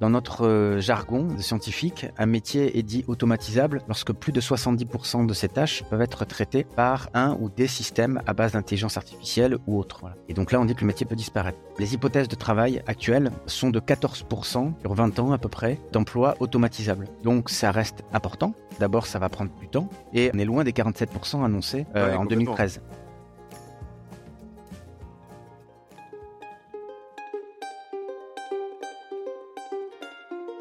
Dans notre euh, jargon de scientifique, un métier est dit automatisable lorsque plus de 70% de ces tâches peuvent être traitées par un ou des systèmes à base d'intelligence artificielle ou autre. Et donc là, on dit que le métier peut disparaître. Les hypothèses de travail actuelles sont de 14% sur 20 ans à peu près d'emplois automatisables. Donc ça reste important. D'abord, ça va prendre du temps et on est loin des 47% annoncés euh, en 2013.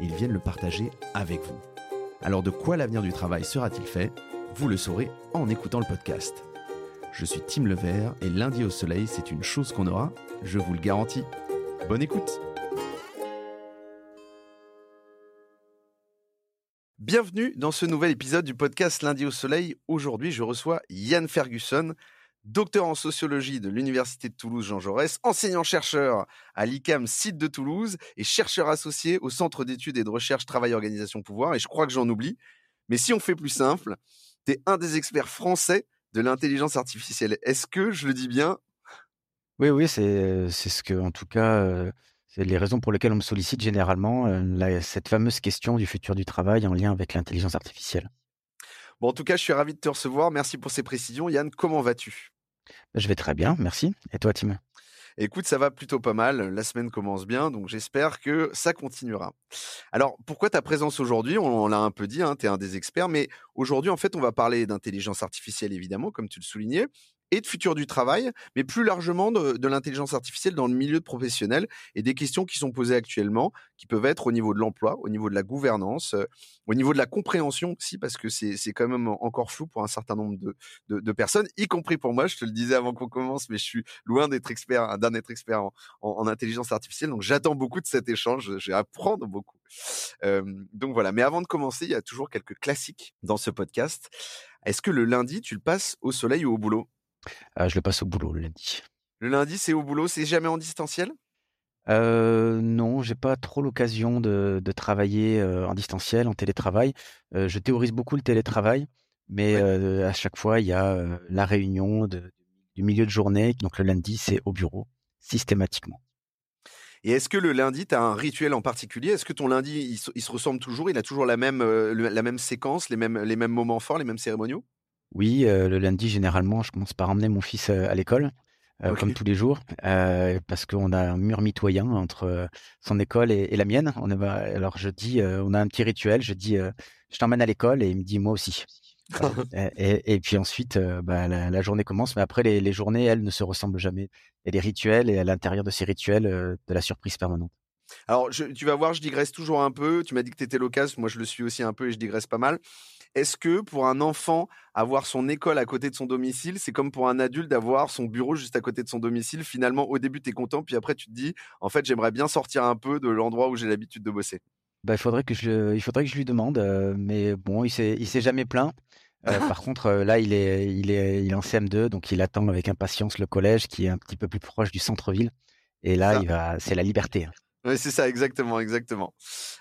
ils viennent le partager avec vous. Alors de quoi l'avenir du travail sera-t-il fait? Vous le saurez en écoutant le podcast. Je suis Tim Levert et lundi au soleil, c'est une chose qu'on aura, je vous le garantis. Bonne écoute Bienvenue dans ce nouvel épisode du podcast Lundi au Soleil. Aujourd'hui, je reçois Yann Ferguson, docteur en sociologie de l'Université de Toulouse Jean Jaurès, enseignant-chercheur à l'ICAM site de Toulouse et chercheur associé au Centre d'études et de recherche Travail Organisation Pouvoir. Et je crois que j'en oublie. Mais si on fait plus simple, tu es un des experts français de l'intelligence artificielle. Est-ce que je le dis bien? Oui, oui, c'est ce que, en tout cas, euh, c'est les raisons pour lesquelles on me sollicite généralement euh, cette fameuse question du futur du travail en lien avec l'intelligence artificielle. Bon, en tout cas, je suis ravi de te recevoir. Merci pour ces précisions. Yann, comment vas-tu? Je vais très bien, merci. Et toi, Tim? Écoute, ça va plutôt pas mal. La semaine commence bien, donc j'espère que ça continuera. Alors, pourquoi ta présence aujourd'hui? On, l'a un peu dit, hein, tu es un des experts, mais aujourd'hui, en fait, on va parler d'intelligence artificielle, évidemment, comme tu le soulignais, et de futur du travail, mais plus largement de, l'intelligence artificielle dans le milieu professionnel et des questions qui sont posées actuellement, qui peuvent être au niveau de l'emploi, au niveau de la gouvernance, euh, au niveau de la compréhension aussi, parce que c'est quand même encore flou pour un certain nombre de, de, personnes, y compris pour moi. Je te le disais avant qu'on commence, mais je suis loin d'être expert, d'un être expert en, en, intelligence artificielle, donc j'attends beaucoup de cet échange. Je vais apprendre beaucoup. Euh, donc voilà. Mais avant de commencer, il y a toujours quelques classiques dans ce podcast. Est-ce que le lundi, tu le passes au soleil ou au boulot? Euh, je le passe au boulot le lundi. Le lundi, c'est au boulot, c'est jamais en distanciel? Euh, non, j'ai pas trop l'occasion de, travailler euh, en distanciel, en télétravail. Euh, je théorise beaucoup le télétravail, mais à chaque fois, il y a la réunion du milieu de journée. Donc le lundi, c'est au bureau, systématiquement. Et est-ce que le lundi, tu as un rituel en particulier? Est-ce que ton lundi, il, se ressemble toujours? Il a toujours la même, la même séquence, les mêmes, les mêmes moments forts, les mêmes cérémoniaux? Oui, euh, le lundi, généralement, je commence par emmener mon fils euh, à l'école, euh, comme tous les jours, parce qu'on a un mur mitoyen entre son école et, la mienne. On alors je dis, on a un petit rituel. Je dis, je t'emmène à l'école, et il me dit moi aussi. et, puis ensuite, bah, la, journée commence. Mais après, les, journées, elles, ne se ressemblent jamais. A des rituels, et à l'intérieur de ces rituels, de la surprise permanente. Alors, tu vas voir, je digresse toujours un peu. Tu m'as dit que tu étais l'occasion. Moi, je le suis aussi un peu et je digresse pas mal. Est-ce que pour un enfant, avoir son école à côté de son domicile, c'est comme pour un adulte d'avoir son bureau juste à côté de son domicile? Finalement, au début, tu es content, puis après, tu te dis, en fait, j'aimerais bien sortir un peu de l'endroit où j'ai l'habitude de bosser. Bah, il faudrait que je, il faudrait que je lui demande, euh, mais bon, il s'est, il s'est jamais plaint. Euh, par contre, euh, là, il est, il est, il est en CM2, donc il attend avec impatience le collège qui est un petit peu plus proche du centre-ville. Et là, il va, c'est la liberté. Hein. Oui, c'est ça, exactement, exactement.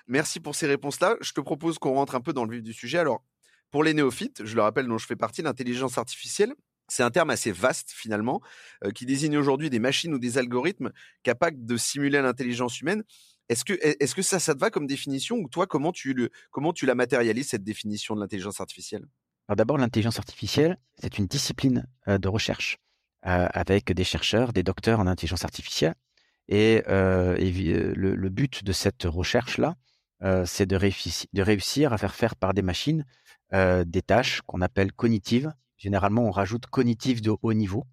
Merci pour ces réponses-là. Je te propose qu'on rentre un peu dans le vif du sujet. Alors, pour les néophytes, je le rappelle, dont je fais partie, l'intelligence artificielle, c'est un terme assez vaste finalement, euh, qui désigne aujourd'hui des machines ou des algorithmes capables de simuler l'intelligence humaine. Est-ce que, est-ce que ça, ça te va comme définition ou toi, comment tu, le, comment tu la matérialises, cette définition de l'intelligence artificielle? Alors d'abord, l'intelligence artificielle, c'est une discipline euh, de recherche euh, avec des chercheurs, des docteurs en intelligence artificielle. Et, le, but de cette recherche-là, c'est de réussir à faire faire par des machines euh, des tâches qu'on appelle cognitives. Généralement, on rajoute cognitives de haut niveau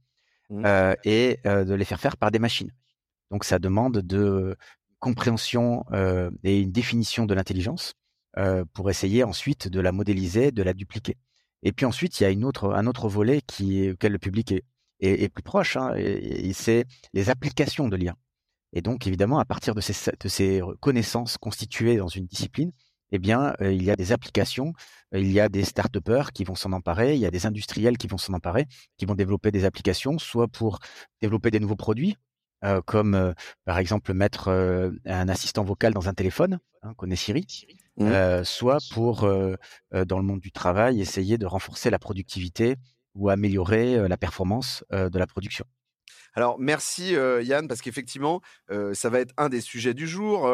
mmh. euh, et euh, de les faire faire par des machines. Donc, ça demande de compréhension et une définition de l'intelligence pour essayer ensuite de la modéliser, de la dupliquer. Et puis ensuite, il y a une autre, un autre volet qui auquel le public est, est, plus proche, hein, et, c'est les applications de l'IA. Et donc, évidemment, à partir de ces, de ces connaissances constituées dans une discipline, eh bien, euh, il y a des applications, euh, il y a des start-upers qui vont s'en emparer, il y a des industriels qui vont s'en emparer, qui vont développer des applications, soit pour développer des nouveaux produits, euh, comme par exemple mettre un assistant vocal dans un téléphone, hein, connaît Siri, mmh. soit pour, dans le monde du travail, essayer de renforcer la productivité ou améliorer la performance de la production. Alors merci Yann parce qu'effectivement ça va être un des sujets du jour.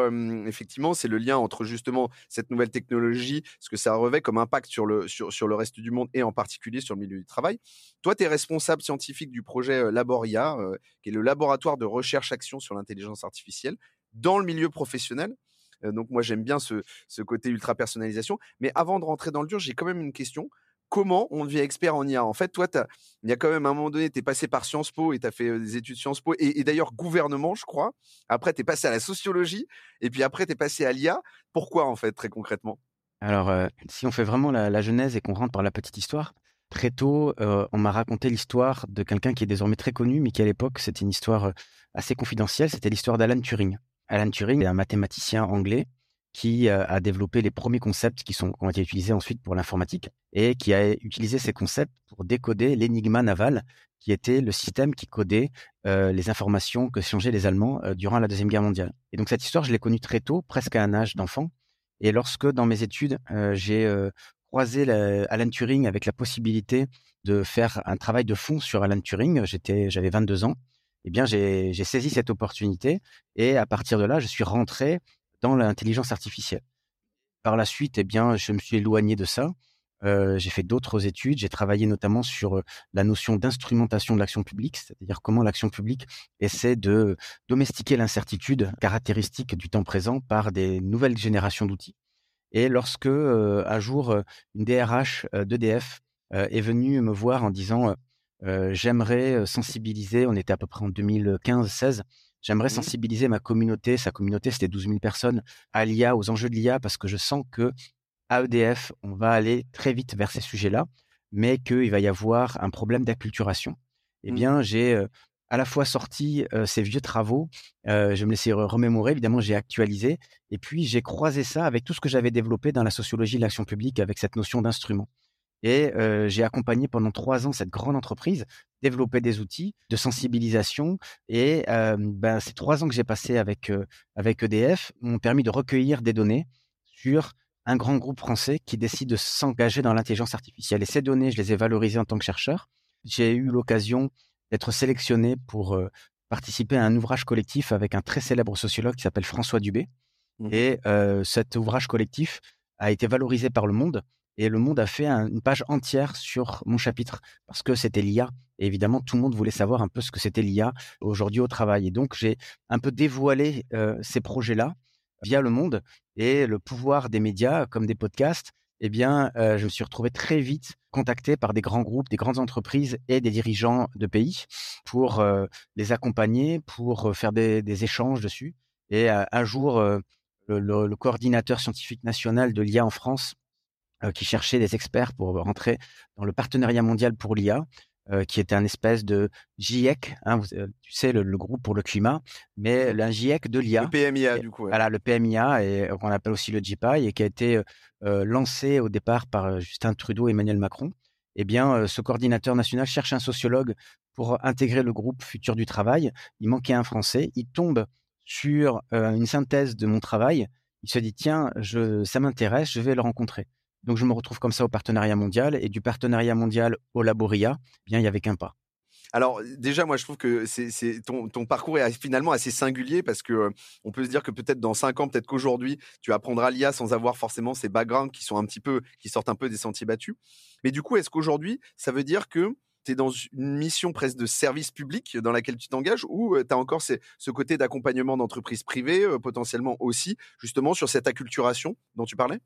effectivement c'est le lien entre justement cette nouvelle technologie, ce que ça revêt comme impact sur le sur, sur le reste du monde et en particulier sur le milieu du travail. Toi tu es responsable scientifique du projet Laboria qui est le laboratoire de recherche action sur l'intelligence artificielle dans le milieu professionnel. donc moi j'aime bien ce, ce côté ultra personnalisation. Mais avant de rentrer dans le dur, j'ai quand même une question comment on devient expert en IA En fait, toi, il y a quand même un moment donné, tu es passé par Sciences Po et tu as fait des études Sciences Po et, d'ailleurs gouvernement, je crois. Après, tu es passé à la sociologie et puis après, tu es passé à l'IA. Pourquoi, en fait, très concrètement? Alors, si on fait vraiment la, genèse et qu'on rentre par la petite histoire, très tôt, on m'a raconté l'histoire de quelqu'un qui est désormais très connu, mais qui à l'époque, c'était une histoire assez confidentielle. C'était l'histoire d'Alan Turing. Alan Turing est un mathématicien anglais qui euh, a développé les premiers concepts qui, sont, ont été utilisés ensuite pour l'informatique et qui a utilisé ces concepts pour décoder l'énigma naval, qui était le système qui codait euh, les informations que changeaient les Allemands euh, durant la Deuxième Guerre mondiale. Et donc cette histoire, je l'ai connue très tôt, presque à un âge d'enfant. Et lorsque dans mes études, j'ai croisé Alan Turing avec la possibilité de faire un travail de fond sur Alan Turing, j'étais, j'avais 22 ans. Eh bien, j'ai saisi cette opportunité et à partir de là, je suis rentré dans l'intelligence artificielle. Par la suite, eh bien, je me suis éloigné de ça. Euh, j'ai fait d'autres études. J'ai travaillé notamment sur euh, la notion d'instrumentation de l'action publique, c'est-à-dire comment l'action publique essaie de domestiquer l'incertitude caractéristique du temps présent par des nouvelles générations d'outils. Et lorsque euh, un jour une DRH d'EDF est venue me voir en disant j'aimerais sensibiliser, on était à peu près en 2015-16, J'aimerais mmh sensibiliser ma communauté, sa communauté, c'était 12 000 personnes, à l'IA, aux enjeux de l'IA, parce que je sens que à EDF, on va aller très vite vers ces sujets-là, mais qu'il va y avoir un problème d'acculturation. Eh mmh. bien, j'ai à la fois sorti ces vieux travaux, je me laissais remémorer, évidemment, j'ai actualisé, et puis j'ai croisé ça avec tout ce que j'avais développé dans la sociologie de l'action publique, avec cette notion d'instrument. Et j'ai accompagné pendant trois ans cette grande entreprise, développer des outils de sensibilisation. Et ben, ces trois ans que j'ai passés avec, avec EDF m'ont permis de recueillir des données sur un grand groupe français qui décide de s'engager dans l'intelligence artificielle. Et ces données, je les ai valorisées en tant que chercheur. J'ai eu l'occasion d'être sélectionné pour participer à un ouvrage collectif avec un très célèbre sociologue qui s'appelle François Dubé. Mmh et cet ouvrage collectif a été valorisé par le monde et Le Monde a fait une page entière sur mon chapitre parce que c'était l'IA. Et évidemment, tout le monde voulait savoir un peu ce que c'était l'IA aujourd'hui au travail. Et donc, j'ai un peu dévoilé euh, ces projets-là via Le Monde et le pouvoir des médias comme des podcasts. Eh bien, euh, je me suis retrouvé très vite contacté par des grands groupes, des grandes entreprises et des dirigeants de pays pour euh, les accompagner, pour faire des, échanges dessus. Et un jour, le coordinateur scientifique national de l'IA en France qui cherchait des experts pour rentrer dans le partenariat mondial pour l'IA, euh, qui était un espèce de GIEC, hein, euh, tu sais, le, groupe pour le climat, mais un GIEC de l'IA. Le PMIA, du coup. Voilà, le PMIA, et qu'on appelle aussi le GPI, et qui a été lancé au départ par Justin Trudeau et Emmanuel Macron. Eh bien, ce coordinateur national cherche un sociologue pour intégrer le groupe Futur du Travail. Il manquait un Français. Il tombe sur une synthèse de mon travail. Il se dit, tiens, je, ça m'intéresse, je vais le rencontrer. Donc je me retrouve comme ça au partenariat mondial et du partenariat mondial au Laboria, eh bien il y avait qu'un pas. Alors déjà, moi, je trouve que c'est ton, parcours est finalement assez singulier parce que euh, on peut se dire que peut-être dans cinq ans, peut-être qu'aujourd'hui, tu apprendras l'IA sans avoir forcément ces backgrounds qui sont un petit peu, qui sortent un peu des sentiers battus. Mais du coup, est-ce qu'aujourd'hui, ça veut dire que tu es dans une mission presque de service public dans laquelle tu t'engages ou euh, tu as encore ce côté d'accompagnement d'entreprises privées, euh, potentiellement aussi, justement, sur cette acculturation dont tu parlais?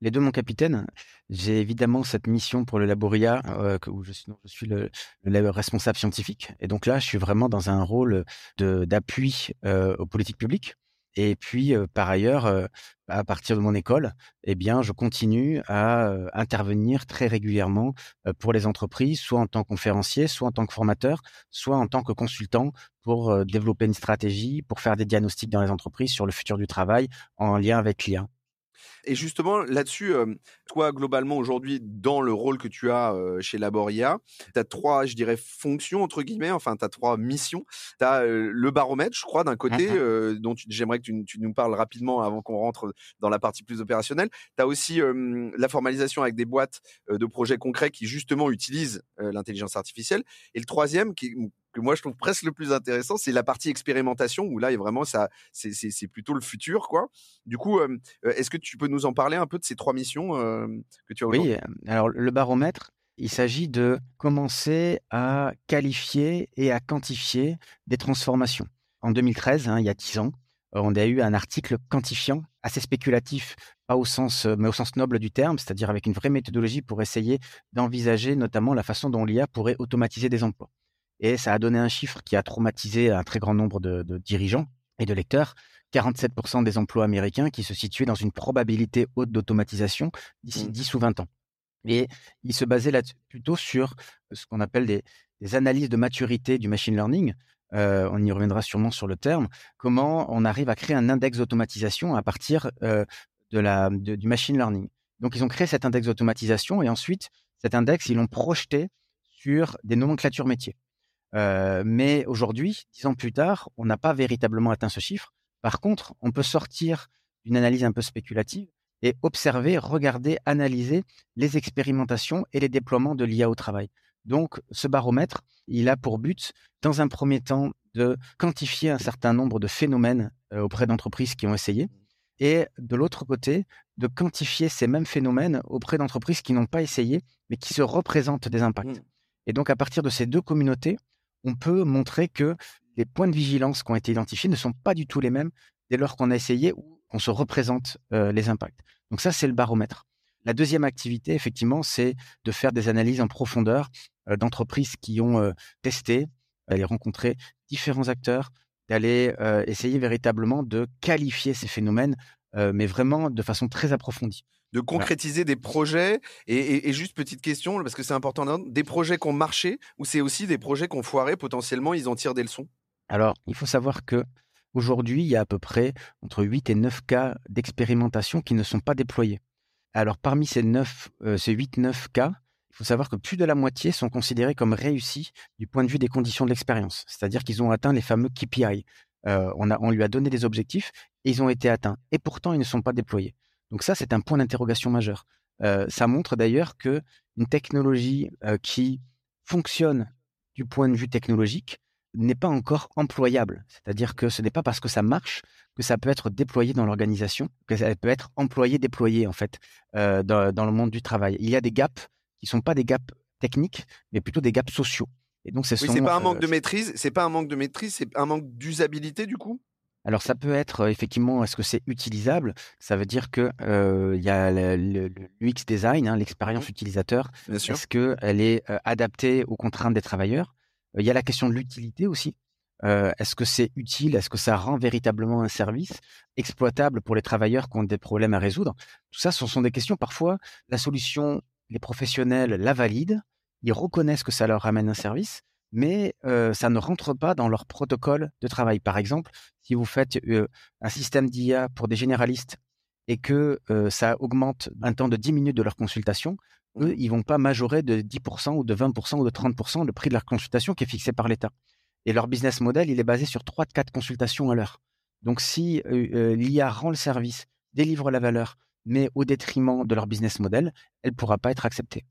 Les deux, mon capitaine. J'ai évidemment cette mission pour le Laboria, euh, où je suis, le, responsable scientifique. Et donc là, je suis vraiment dans un rôle d'appui euh, aux politiques publiques. Et puis, par ailleurs, à partir de mon école, eh bien, je continue à intervenir très régulièrement pour les entreprises, soit en tant que conférencier, soit en tant que formateur, soit en tant que consultant pour développer une stratégie, pour faire des diagnostics dans les entreprises sur le futur du travail en lien avec l'IA. Et justement, là-dessus, toi, globalement, aujourd'hui, dans le rôle que tu as chez Laboria, tu as trois, je dirais, fonctions, entre guillemets, enfin, tu as trois missions. Tu as le baromètre, je crois, d'un côté, mmh dont j'aimerais que tu, nous parles rapidement avant qu'on rentre dans la partie plus opérationnelle. Tu as aussi la formalisation avec des boîtes de projets concrets qui, justement, utilisent l'intelligence artificielle. Et le troisième, qui, que moi je trouve presque le plus intéressant, c'est la partie expérimentation où là, vraiment, ça, c'est plutôt le futur, quoi. Du coup, euh, est-ce que tu peux nous en parler un peu de ces trois missions que tu as Oui, alors le baromètre, il s'agit de commencer à qualifier et à quantifier des transformations. En 2013, hein, il y a dix ans, on a eu un article quantifiant assez spéculatif, pas au sens, mais au sens noble du terme, c'est-à-dire avec une vraie méthodologie pour essayer d'envisager notamment la façon dont l'IA pourrait automatiser des emplois. Et ça a donné un chiffre qui a traumatisé un très grand nombre de, dirigeants et de lecteurs. 47% des emplois américains qui se situaient dans une probabilité haute d'automatisation d'ici 10 mmh. ou 20 ans. Et il se basait là plutôt sur ce qu'on appelle des, analyses de maturité du machine learning. Euh, on y reviendra sûrement sur le terme. Comment on arrive à créer un index d'automatisation à partir euh, de la, du machine learning. Donc, ils ont créé cet index d'automatisation et ensuite, cet index, ils l'ont projeté sur des nomenclatures métiers. Euh, mais aujourd'hui, dix ans plus tard, on n'a pas véritablement atteint ce chiffre. Par contre, on peut sortir d'une analyse un peu spéculative et observer, regarder, analyser les expérimentations et les déploiements de l'IA au travail. Donc, ce baromètre, il a pour but, dans un premier temps, de quantifier un certain nombre de phénomènes euh, auprès d'entreprises qui ont essayé, et de l'autre côté, de quantifier ces mêmes phénomènes auprès d'entreprises qui n'ont pas essayé, mais qui se représentent des impacts. Mmh. Et donc, à partir de ces deux communautés, on peut montrer que les points de vigilance qui ont été identifiés ne sont pas du tout les mêmes dès lors qu'on a essayé ou qu'on se représente euh, les impacts. Donc ça, c'est le baromètre. La deuxième activité, effectivement, c'est de faire des analyses en profondeur euh, d'entreprises qui ont euh, testé, d'aller rencontrer différents acteurs, d'aller essayer véritablement de qualifier ces phénomènes, mais vraiment de façon très approfondie de concrétiser des projets et, juste petite question parce que c'est important des projets qui ont marché ou c'est aussi des projets qui ont foiré potentiellement ils en tirent des leçons? Alors il faut savoir que aujourd'hui il y a à peu près entre 8 et 9 cas d'expérimentation qui ne sont pas déployés. Alors parmi ces 9 euh, ces 8 9 cas il faut savoir que plus de la moitié sont considérés comme réussis du point de vue des conditions de l'expérience. C'est-à-dire qu'ils ont atteint les fameux KPI euh, on, a, on lui a donné des objectifs et ils ont été atteints. Et pourtant ils ne sont pas déployés donc ça, c'est un point d'interrogation majeur. Euh, ça montre d'ailleurs que une technologie euh, qui fonctionne du point de vue technologique n'est pas encore employable. C'est-à-dire que ce n'est pas parce que ça marche que ça peut être déployé dans l'organisation, que ça peut être employé, déployé en fait euh, dans, le monde du travail. Il y a des gaps qui sont pas des gaps techniques, mais plutôt des gaps sociaux. Et donc, c'est oui, pas un manque de maîtrise, c'est pas un manque de maîtrise, c'est un manque d'usabilité du coup? Alors ça peut être effectivement, est-ce que c'est utilisable? Ça veut dire que il y a le, l'UX design, hein, l'expérience mmh. utilisateur. Est-ce qu'elle est adaptée aux contraintes des travailleurs? Il y a la question de l'utilité aussi. est-ce que c'est utile? Est-ce que ça rend véritablement un service exploitable pour les travailleurs qui ont des problèmes à résoudre? Tout ça, ce sont des questions. Parfois, la solution, les professionnels la valident, ils reconnaissent que ça leur amène un service, mais ça ne rentre pas dans leur protocole de travail. Par exemple, si vous faites un système d'IA pour des généralistes et que ça augmente un temps de 10 minutes de leur consultation, eux, ils vont pas majorer de 10% ou de 20% ou de 30% le prix de leur consultation qui est fixé par l'État. Et leur business model, il est basé sur 3 4 consultations à l'heure. Donc si l'IA rend le service, délivre la valeur, mais au détriment de leur business model, elle ne pourra pas être acceptée.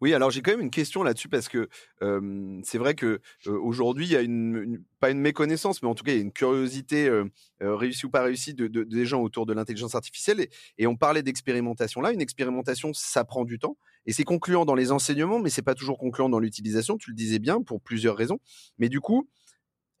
Oui, alors j'ai quand même une question là-dessus parce que c'est vrai que aujourd'hui il y a une, pas une méconnaissance, mais en tout cas il y a une curiosité réussie ou pas réussie de, des gens autour de l'intelligence artificielle et, on parlait d'expérimentation là. Une expérimentation, ça prend du temps et c'est concluant dans les enseignements, mais c'est pas toujours concluant dans l'utilisation. Tu le disais bien pour plusieurs raisons. Mais du coup,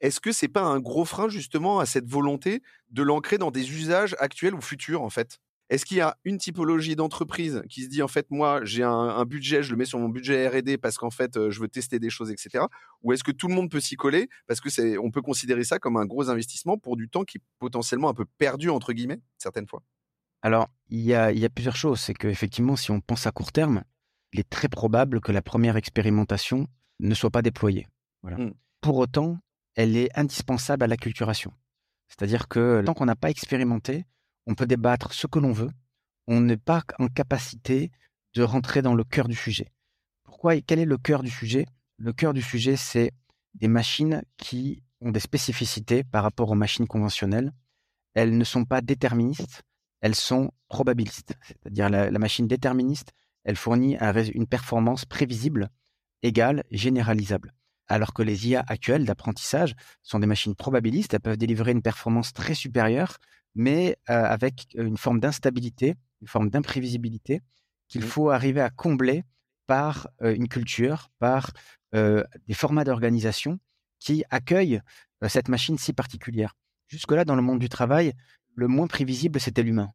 est-ce que c'est pas un gros frein justement à cette volonté de l'ancrer dans des usages actuels ou futurs en fait? Est-ce qu'il y a une typologie d'entreprise qui se dit en fait moi j'ai un, budget, je le mets sur mon budget R&D parce qu'en fait euh, je veux tester des choses, etc. Ou est-ce que tout le monde peut s'y coller parce que c'est on peut considérer ça comme un gros investissement pour du temps qui est potentiellement un peu perdu entre guillemets certaines fois? Alors il y a, il y a plusieurs choses, c'est qu'effectivement si on pense à court terme, il est très probable que la première expérimentation ne soit pas déployée. Voilà. Mmh. Pour autant, elle est indispensable à l'acculturation. C'est-à-dire que tant qu'on n'a pas expérimenté, on peut débattre ce que l'on veut, on n'est pas en capacité de rentrer dans le cœur du sujet. Pourquoi et quel est le cœur du sujet? Le cœur du sujet, c'est des machines qui ont des spécificités par rapport aux machines conventionnelles. Elles ne sont pas déterministes, elles sont probabilistes. C'est-à-dire la, machine déterministe, elle fournit une performance prévisible, égale, généralisable. Alors que les IA actuelles d'apprentissage sont des machines probabilistes, elles peuvent délivrer une performance très supérieure mais euh, avec une forme d'instabilité, une forme d'imprévisibilité qu'il mmh. faut arriver à combler par euh, une culture, par euh, des formats d'organisation qui accueillent cette machine si particulière. Jusque-là, dans le monde du travail, le moins prévisible, c'était l'humain.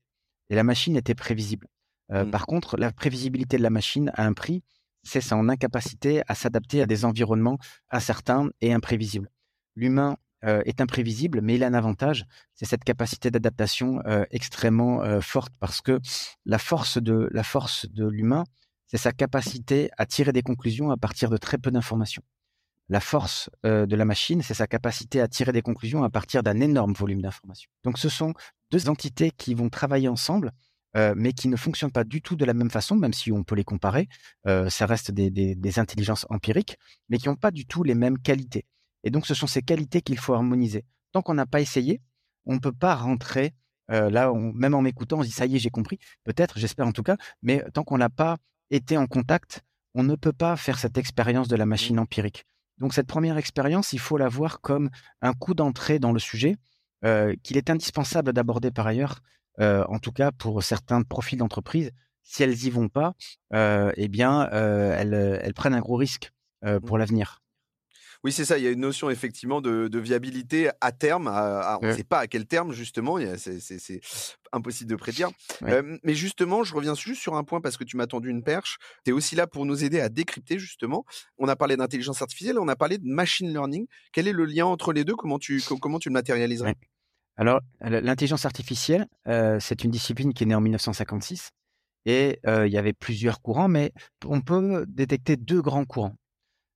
Et la machine était prévisible. Mmh. Par contre, la prévisibilité de la machine a un prix, c'est son incapacité à s'adapter à des environnements incertains et imprévisibles. L'humain euh, est imprévisible, mais il a un avantage, c'est cette capacité d'adaptation euh, extrêmement euh, forte parce que la force de la l'humain, c'est sa capacité à tirer des conclusions à partir de très peu d'informations. La force de la machine, c'est sa capacité à tirer des conclusions à partir d'un énorme volume d'informations. Donc ce sont deux entités qui vont travailler ensemble, mais qui ne fonctionnent pas du tout de la même façon, même si on peut les comparer. ça reste des, des intelligences empiriques, mais qui n'ont pas du tout les mêmes qualités. Et donc, ce sont ces qualités qu'il faut harmoniser. Tant qu'on n'a pas essayé, on ne peut pas rentrer. Euh, là, même en m'écoutant, on se dit ça y est, j'ai compris. Peut-être, j'espère en tout cas. Mais tant qu'on n'a pas été en contact, on ne peut pas faire cette expérience de la machine mmh. empirique. Donc, cette première expérience, il faut la voir comme un coup d'entrée dans le sujet euh, qu'il est indispensable d'aborder par ailleurs, euh, en tout cas pour certains profils d'entreprise. Si elles y vont pas, eh bien, elles, elles, prennent un gros risque pour mmh. l'avenir. Oui, c'est ça. Il y a une notion effectivement de, viabilité à terme. on ne sait pas à quel terme justement. C'est impossible de prédire. mais justement, je reviens juste sur un point parce que tu m'as tendu une perche. Tu es aussi là pour nous aider à décrypter justement. On a parlé d'intelligence artificielle, on a parlé de machine learning. Quel est le lien entre les deux? Comment tu comment tu le matérialiserais? Alors, l'intelligence artificielle, c'est une discipline qui est née en 1956 et il y avait plusieurs courants, mais on peut détecter deux grands courants.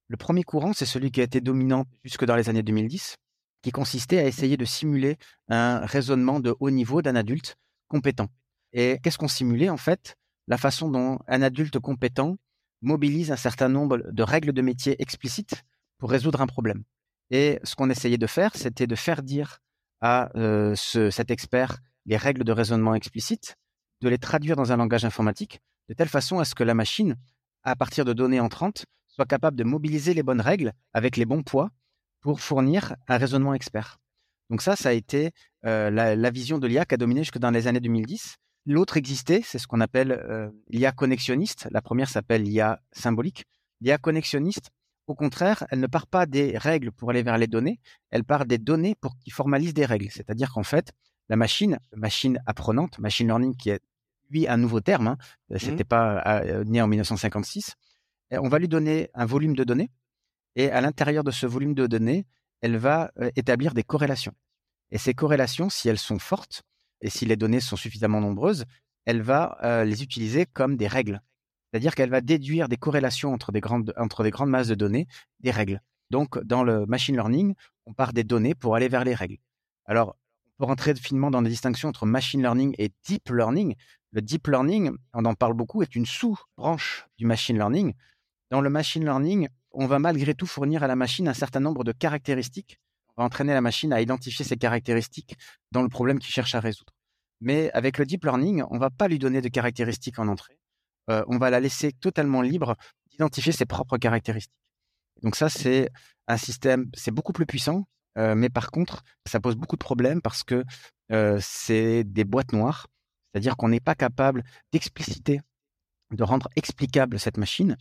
Le premier courant, c'est celui qui a été dominant jusque dans les années 2010, qui consistait à essayer de simuler un raisonnement de haut niveau d'un adulte compétent. Et qu'est-ce qu'on simulait en fait? La façon dont un adulte compétent mobilise un certain nombre de règles de métier explicites pour résoudre un problème. Et ce qu'on essayait de faire, c'était de faire dire à euh, cet expert les règles de raisonnement explicites, de les traduire dans un langage informatique, de telle façon à ce que la machine, à partir de données entrantes, soit capable de mobiliser les bonnes règles avec les bons poids pour fournir un raisonnement expert. Donc ça, ça a été euh, la, vision de l'IA qui a dominé jusque dans les années 2010. L'autre existait, c'est ce qu'on appelle euh, l'IA connexionniste. La première s'appelle l'IA symbolique. L'IA connexionniste, au contraire, elle ne part pas des règles pour aller vers les données, elle part des données pour qu'ils formalisent des règles. C'est-à-dire qu'en fait, la machine, machine apprenante, machine learning, qui est lui un nouveau terme, hein, mmh. c'était pas euh, né en 1956, on va lui donner un volume de données et à l'intérieur de ce volume de données, elle va euh, établir des corrélations. Et ces corrélations, si elles sont fortes et si les données sont suffisamment nombreuses, elle va euh, les utiliser comme des règles. C'est-à-dire qu'elle va déduire des corrélations entre des, grandes, masses de données, des règles. Donc, dans le machine learning, on part des données pour aller vers les règles. Alors, on peut rentrer finement dans la distinction entre machine learning et deep learning. Le deep learning, on en parle beaucoup, est une sous-branche du machine learning. Dans le machine learning, on va malgré tout fournir à la machine un certain nombre de caractéristiques. On va entraîner la machine à identifier ces caractéristiques dans le problème qu'il cherche à résoudre. Mais avec le deep learning, on va pas lui donner de caractéristiques en entrée. Euh, on va la laisser totalement libre d'identifier ses propres caractéristiques. Donc ça, c'est un système, c'est beaucoup plus puissant, euh, mais par contre, ça pose beaucoup de problèmes parce que euh, c'est des boîtes noires, c'est-à-dire qu'on n'est pas capable d'expliciter, de rendre explicable cette machine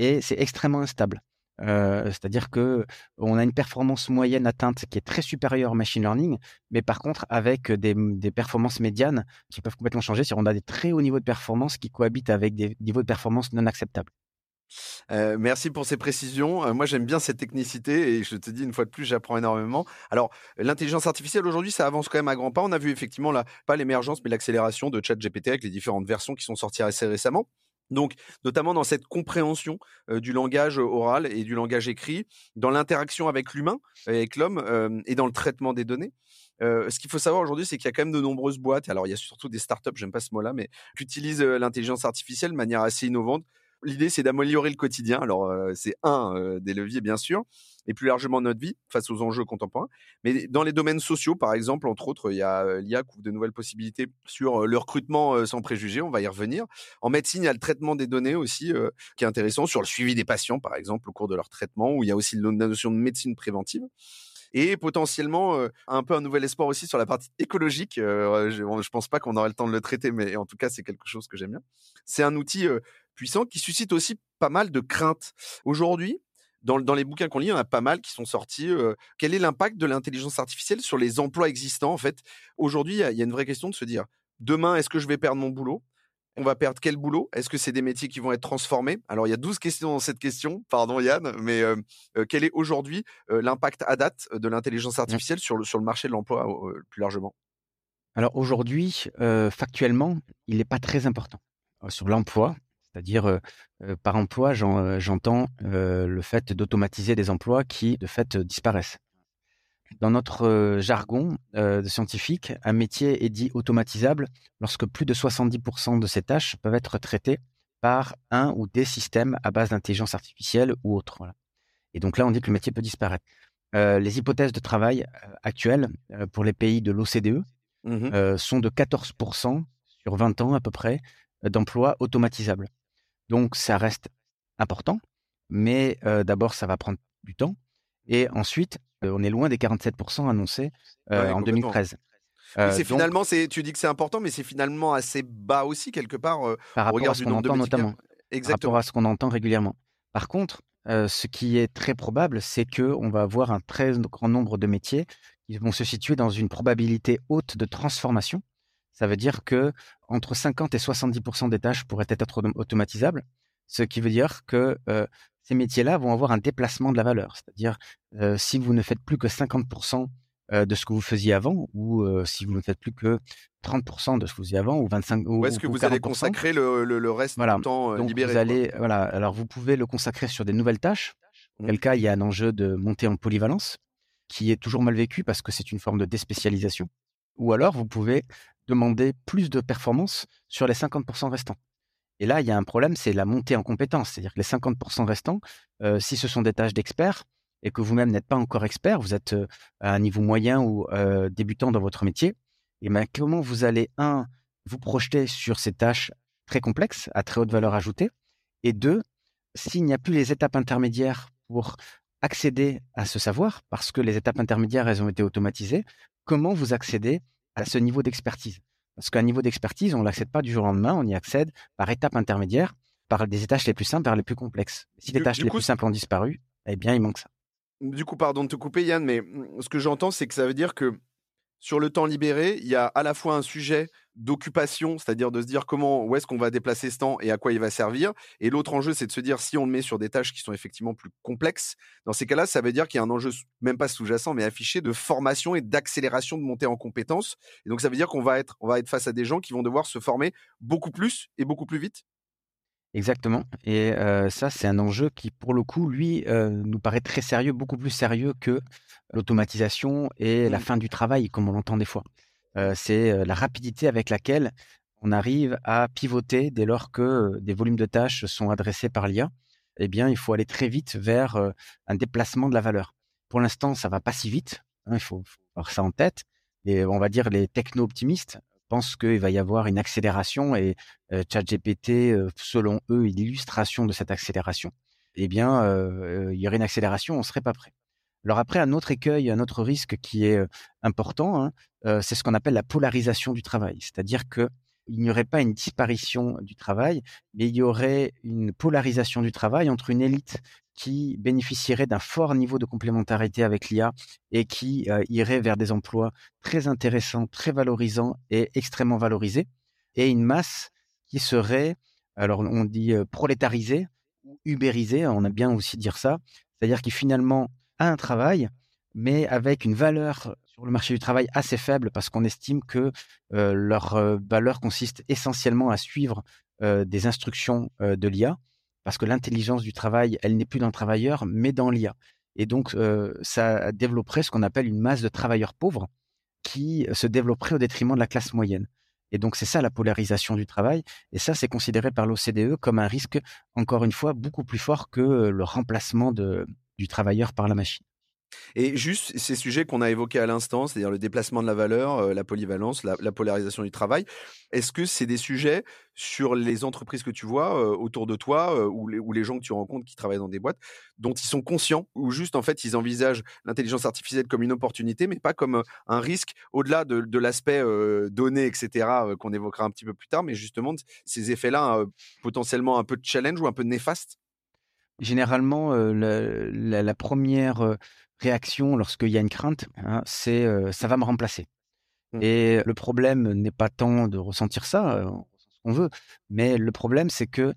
et c'est extrêmement instable. C'est-à-dire que on a une performance moyenne atteinte qui est très supérieure au machine learning, mais par contre avec des, des performances médianes qui peuvent complètement changer. C'est-à-dire on a des très hauts niveaux de performance qui cohabitent avec des niveaux de performance non acceptables. Euh, merci pour ces précisions. Euh, moi, j'aime bien cette technicité et je te dis une fois de plus, j'apprends énormément. Alors, l'intelligence artificielle aujourd'hui, ça avance quand même à grands pas. On a vu effectivement là, pas l'émergence, mais l'accélération de ChatGPT avec les différentes versions qui sont sorties assez récemment. Donc, notamment dans cette compréhension du langage oral et du langage écrit, dans l'interaction avec l'humain, avec l'homme, et dans le traitement des données. ce qu'il faut savoir aujourd'hui, c'est qu'il y a quand même de nombreuses boîtes. Alors, il y a surtout des startups, j'aime pas ce mot-là, mais qui utilisent l'intelligence artificielle de manière assez innovante L'idée, c'est d'améliorer le quotidien. Alors, c'est un des leviers, bien sûr, et plus largement notre vie face aux enjeux contemporains. Mais dans les domaines sociaux, par exemple, entre autres, il y a euh, l'IA qui ouvre de nouvelles possibilités sur le recrutement sans préjugés. On va y revenir. En médecine, il y a le traitement des données aussi, qui est intéressant, sur le suivi des patients, par exemple, au cours de leur traitement, où il y a aussi la notion de médecine préventive et potentiellement un peu un nouvel espoir aussi sur la partie écologique. je, je pense pas qu'on aurait le temps de le traiter, mais en tout cas, c'est quelque chose que j'aime bien. C'est un outil puissant qui suscite aussi pas mal de craintes. Aujourd'hui, dans, les bouquins qu'on lit, il y en a pas mal qui sont sortis. quel est l'impact de l'intelligence artificielle sur les emplois existants En fait, aujourd'hui, il y, a une vraie question de se dire demain, est-ce que je vais perdre mon boulot? On va perdre quel boulot? Est-ce que c'est des métiers qui vont être transformés? Alors, il y a 12 questions dans cette question, pardon Yann, mais quel est aujourd'hui l'impact à date de l'intelligence mmh. artificielle sur le, sur le marché de l'emploi plus largement? Alors aujourd'hui, factuellement, il n'est pas très important. Sur l'emploi, c'est-à-dire, par emploi, j'entends le fait d'automatiser des emplois qui, de fait, disparaissent. Dans notre jargon de scientifique, un métier est dit automatisable lorsque plus de 70% de ses tâches peuvent être traitées par un ou des systèmes à base d'intelligence artificielle ou autre. Et donc là, on dit que le métier peut disparaître. les hypothèses de travail actuelles pour les pays de l'OCDE mmh sont de 14% sur 20 ans à peu près d'emplois automatisables. Donc ça reste important, mais d'abord ça va prendre du temps. Et ensuite, on est loin des 47% annoncés en 2013. c'est finalement, c'est, tu dis que c'est important, mais c'est finalement assez bas aussi quelque part. par rapport à ce qu'on entend notamment. Exactement. Par rapport à ce qu'on entend régulièrement. Par contre, ce qui est très probable, c'est que on va avoir un très grand nombre de métiers qui vont se situer dans une probabilité haute de transformation ça veut dire que entre 50 et 70% des tâches pourraient être automatisables, ce qui veut dire que ces métiers-là vont avoir un déplacement de la valeur. C'est-à-dire, si vous ne faites plus que 50% de ce que vous faisiisiez avant, ou si vous ne faites plus que 30% de ce que vous faisiez avant, ou 25 ou est-ce que vous allez consacrer le, reste du temps Donc libéré vous allez, voilà. Alors vous pouvez le consacrer sur des nouvelles tâches. Dans quel mmh. cas, il y a un enjeu de montée en polyvalence qui est toujours mal vécu parce que c'est une forme de déspécialisation. Ou alors, vous pouvez demander plus de performance sur les 50% restants. Et là, il y a un problème, c'est la montée en compétence. C'est-à-dire que les 50% restants, euh, si ce sont des tâches d'experts et que vous-même n'êtes pas encore expert, vous êtes euh, à un niveau moyen ou euh, débutant dans votre métier, et bien comment vous allez, un, vous projeter sur ces tâches très complexes, à très haute valeur ajoutée, et deux, s'il n'y a plus les étapes intermédiaires pour accéder à ce savoir, parce que les étapes intermédiaires, elles ont été automatisées, comment vous accédez à ce niveau d'expertise. Parce qu'un niveau d'expertise, on ne l'accède pas du jour au lendemain, on y accède par étapes intermédiaires, par des tâches les plus simples vers les plus complexes. Si les tâches les plus simples ont disparu, eh bien, il manque ça. Du coup, pardon de te couper, Yann, mais ce que j'entends, c'est que ça veut dire que sur le temps libéré, il y a à la fois un sujet d'occupation, c'est-à-dire de se dire comment, où est-ce qu'on va déplacer ce temps et à quoi il va servir. Et l'autre enjeu, c'est de se dire si on le met sur des tâches qui sont effectivement plus complexes, dans ces cas-là, ça veut dire qu'il y a un enjeu, même pas sous-jacent, mais affiché de formation et d'accélération de montée en compétences. Et donc, ça veut dire qu'on va être, on va être face à des gens qui vont devoir se former beaucoup plus et beaucoup plus vite. Exactement. Et ça, c'est un enjeu qui, pour le coup, lui, nous paraît très sérieux, beaucoup plus sérieux que l'automatisation et la mmh. fin du travail, comme on l'entend des fois. c'est la rapidité avec laquelle on arrive à pivoter dès lors que des volumes de tâches sont adressés par l'IA. Eh bien, il faut aller très vite vers un déplacement de la valeur. Pour l'instant, ça va pas si vite. Hein, il faut, faut avoir ça en tête. Et on va dire les techno-optimistes pense qu'il va y avoir une accélération et euh, ChatGPT, euh, selon eux, est l'illustration de cette accélération. Eh bien, euh, il y aurait une accélération, on ne serait pas prêt. Alors après, un autre écueil, un autre risque qui est important, hein, c'est ce qu'on appelle la polarisation du travail. C'est-à-dire que il n'y aurait pas une disparition du travail, mais il y aurait une polarisation du travail entre une élite qui bénéficieraient d'un fort niveau de complémentarité avec l'IA et qui iraient vers des emplois très intéressants, très valorisants et extrêmement valorisés, et une masse qui serait, alors on dit prolétarisée ou ubérisée, on a bien aussi dire ça, c'est-à-dire qui finalement a un travail, mais avec une valeur sur le marché du travail assez faible parce qu'on estime que leur valeur consiste essentiellement à suivre des instructions de l'IA, parce que l'intelligence du travail, elle n'est plus dans le travailleur, mais dans l'IA. Et donc, ça développerait ce qu'on appelle une masse de travailleurs pauvres qui se développerait au détriment de la classe moyenne. Et donc, c'est ça la polarisation du travail. Et ça, c'est considéré par l'OCDE comme un risque, encore une fois, beaucoup plus fort que le remplacement du travailleur par la machine. Et juste ces sujets qu'on a évoqués à l'instant, c'est-à-dire le déplacement de la valeur, euh, la polyvalence, la, polarisation du travail, est-ce que c'est des sujets sur les entreprises que tu vois euh, autour de toi euh, ou, les, gens que tu rencontres qui travaillent dans des boîtes dont ils sont conscients ou juste en fait ils envisagent l'intelligence artificielle comme une opportunité mais pas comme un risque au-delà de, l'aspect données, etc. qu'on évoquera un petit peu plus tard, mais justement ces effets-là potentiellement un peu de challenge ou un peu néfaste? Généralement, la, première réaction lorsqu'il y a une crainte, hein, c'est ça va me remplacer. Mmh. Et le problème n'est pas tant de ressentir ça, ce qu'on veut, mais le problème c'est que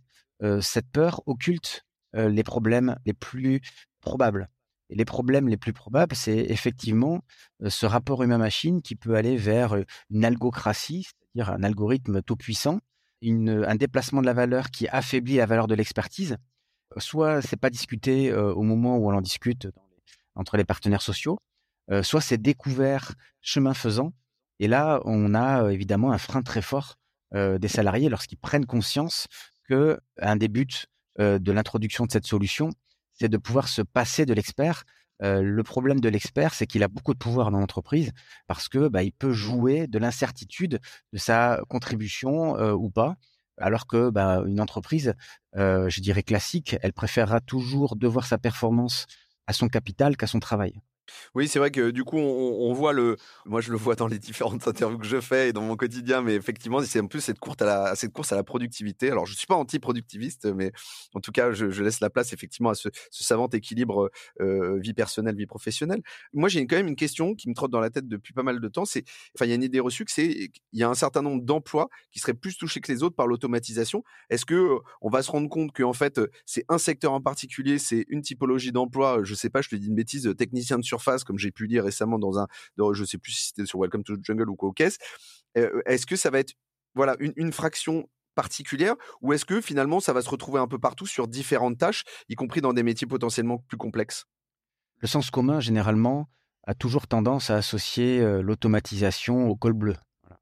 cette peur occulte les problèmes les plus probables. Et les problèmes les plus probables, c'est effectivement ce rapport humain-machine qui peut aller vers une algocratie, c'est-à-dire un algorithme tout puissant, un déplacement de la valeur qui affaiblit la valeur de l'expertise. Soit c'est pas discuté au moment où on en discute entre les partenaires sociaux, euh, soit c'est découvert chemin faisant. Et là, on a euh, évidemment un frein très fort euh, des salariés lorsqu'ils prennent conscience que un des buts de l'introduction de cette solution, c'est de pouvoir se passer de l'expert. le problème de l'expert, c'est qu'il a beaucoup de pouvoir dans l'entreprise parce que bah, il peut jouer de l'incertitude de sa contribution ou pas. Alors que bah, une entreprise, je dirais classique, elle préférera toujours devoir sa performance à son capital qu'à son travail. Oui, c'est vrai que du coup, on, voit le. Moi, je le vois dans les différentes interviews que je fais et dans mon quotidien, mais effectivement, c'est un peu cette course à la, cette course à la productivité. Alors, je suis pas anti-productiviste, mais en tout cas, je, laisse la place effectivement à ce, savant équilibre euh, vie personnelle, vie professionnelle. Moi, j'ai quand même une question qui me trotte dans la tête depuis pas mal de temps. C'est, enfin, il y a une idée reçue que c'est, il y a un certain nombre d'emplois qui seraient plus touchés que les autres par l'automatisation. Est-ce que on va se rendre compte qu'en fait, c'est un secteur en particulier, c'est une typologie d'emploi. Je sais pas, je te dis une bêtise, technicien de surface, comme j'ai pu lire récemment dans un, dans, je sais plus si c'était sur Welcome to the Jungle ou quoi au caisse. Euh, est-ce que ça va être voilà une, fraction particulière ou est-ce que finalement ça va se retrouver un peu partout sur différentes tâches, y compris dans des métiers potentiellement plus complexes? Le sens commun, généralement, a toujours tendance à associer euh, l'automatisation au col bleu.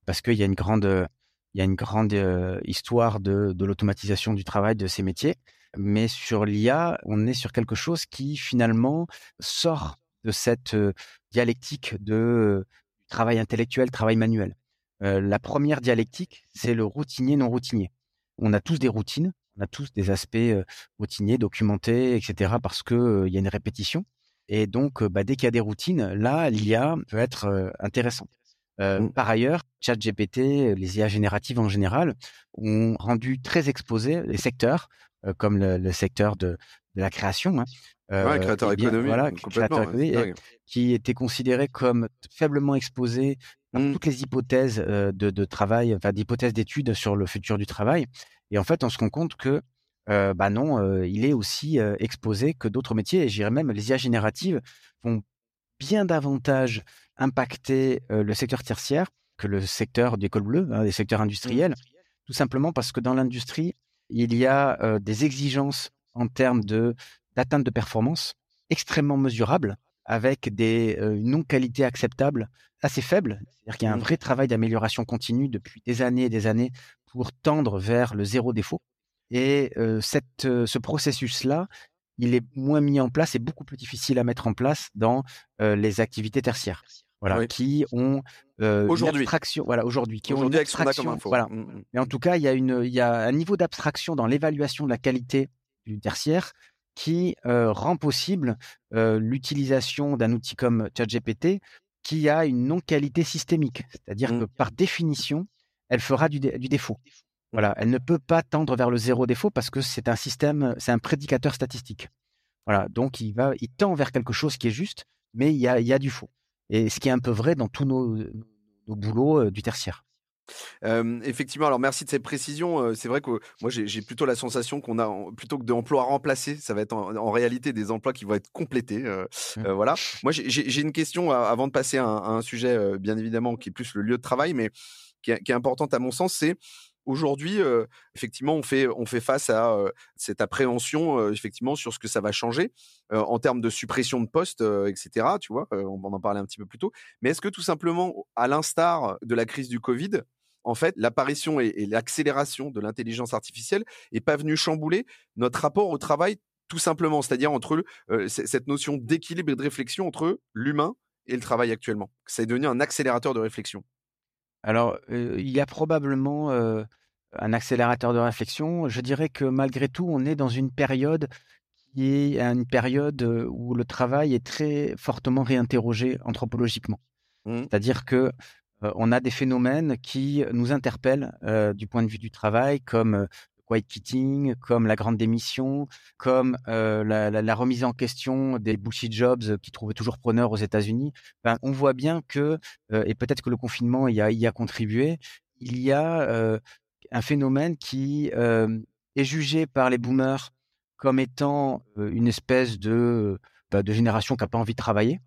Parce qu'il y a une grande, y a une grande euh, histoire de l'automatisation du travail de ces métiers. Mais sur l'IA, on est sur quelque chose qui finalement sort de cette dialectique de travail intellectuel, travail manuel. la première dialectique, c'est le routinier non routinier. On a tous des routines, on a tous des aspects routiniers, documentés, etc. parce que il y a une répétition. Et donc, bah, dès qu'il y a des routines, là, l'IA peut être intéressant. Mmh. Par ailleurs, ChatGPT, les IA génératives en général, ont rendu très exposés les secteurs, comme le, secteur de, la création, hein, euh, créateur économique. Voilà, créateur économique, qui était considéré comme faiblement exposé par mmh. toutes les hypothèses euh, de, de, travail, enfin d'hypothèses d'études sur le futur du travail. Et en fait, on se rend compte que euh, bah non, euh, il est aussi euh, exposé que d'autres métiers. Et j'irais même les IA génératives vont bien davantage impacter le secteur tertiaire que le secteur du col bleu, hein, des secteurs mmh. industriels, tout simplement parce que dans l'industrie, il y a des exigences en termes de d'atteinte de performance extrêmement mesurable avec des euh, non-qualités acceptables assez faibles. C'est-à-dire qu'il y a un mmh. vrai travail d'amélioration continue depuis des années et des années pour tendre vers le zéro défaut. Et euh, cette, euh, ce processus-là, il est moins mis en place et beaucoup plus difficile à mettre en place dans les activités tertiaires. Voilà, qui ont aujourd'hui. abstraction. Voilà, aujourd'hui, qui ont une abstraction. Voilà. Mmh, mmh. Mais en tout cas, il y a une, il y a un niveau d'abstraction dans l'évaluation de la qualité du tertiaire qui rend possible l'utilisation d'un outil comme ChatGPT qui a une non-qualité systémique. C'est-à-dire que mmh. par définition, elle fera du, défaut. Voilà, elle ne peut pas tendre vers le zéro défaut parce que c'est un système, c'est un prédicateur statistique. Voilà, donc il va, il tend vers quelque chose qui est juste, mais il y a, il y a du faux. Et ce qui est un peu vrai dans tous nos, nos boulots du tertiaire effectivement, alors merci de cette précision. c'est vrai que moi j'ai plutôt la sensation qu'on a plutôt que d'emplois remplacés, ça va être en, réalité des emplois qui vont être complétés. Mmh. voilà. Moi j'ai une question avant de passer à un, sujet bien évidemment qui est plus le lieu de travail, mais qui est, qui est importante à mon sens, c'est Aujourd'hui, effectivement, on fait, on face à cette appréhension, effectivement, sur ce que ça va changer en termes de suppression de postes, etc. Tu vois, on en parlait un petit peu plus tôt. Mais est-ce que tout simplement, à l'instar de la crise du Covid, en fait, l'apparition et, l'accélération de l'intelligence artificielle n'est pas venue chambouler notre rapport au travail tout simplement, c'est-à-dire entre cette notion d'équilibre et de réflexion entre l'humain et le travail actuellement. Ça est devenu un accélérateur de réflexion. Alors, il y a probablement un accélérateur de réflexion. Je dirais que malgré tout, on est dans une période qui est une période où le travail est très fortement réinterrogé anthropologiquement. Mmh. C'est-à-dire que on a des phénomènes qui nous interpellent du point de vue du travail, comme white quitting, comme la grande démission, comme la, remise en question des bullshit jobs qui trouvent toujours preneur aux États-Unis. Ben, on voit bien que, et peut-être que le confinement y a, contribué, il y a un phénomène qui est jugé par les boomers comme étant une espèce de, bah, génération qui n'a pas envie de travailler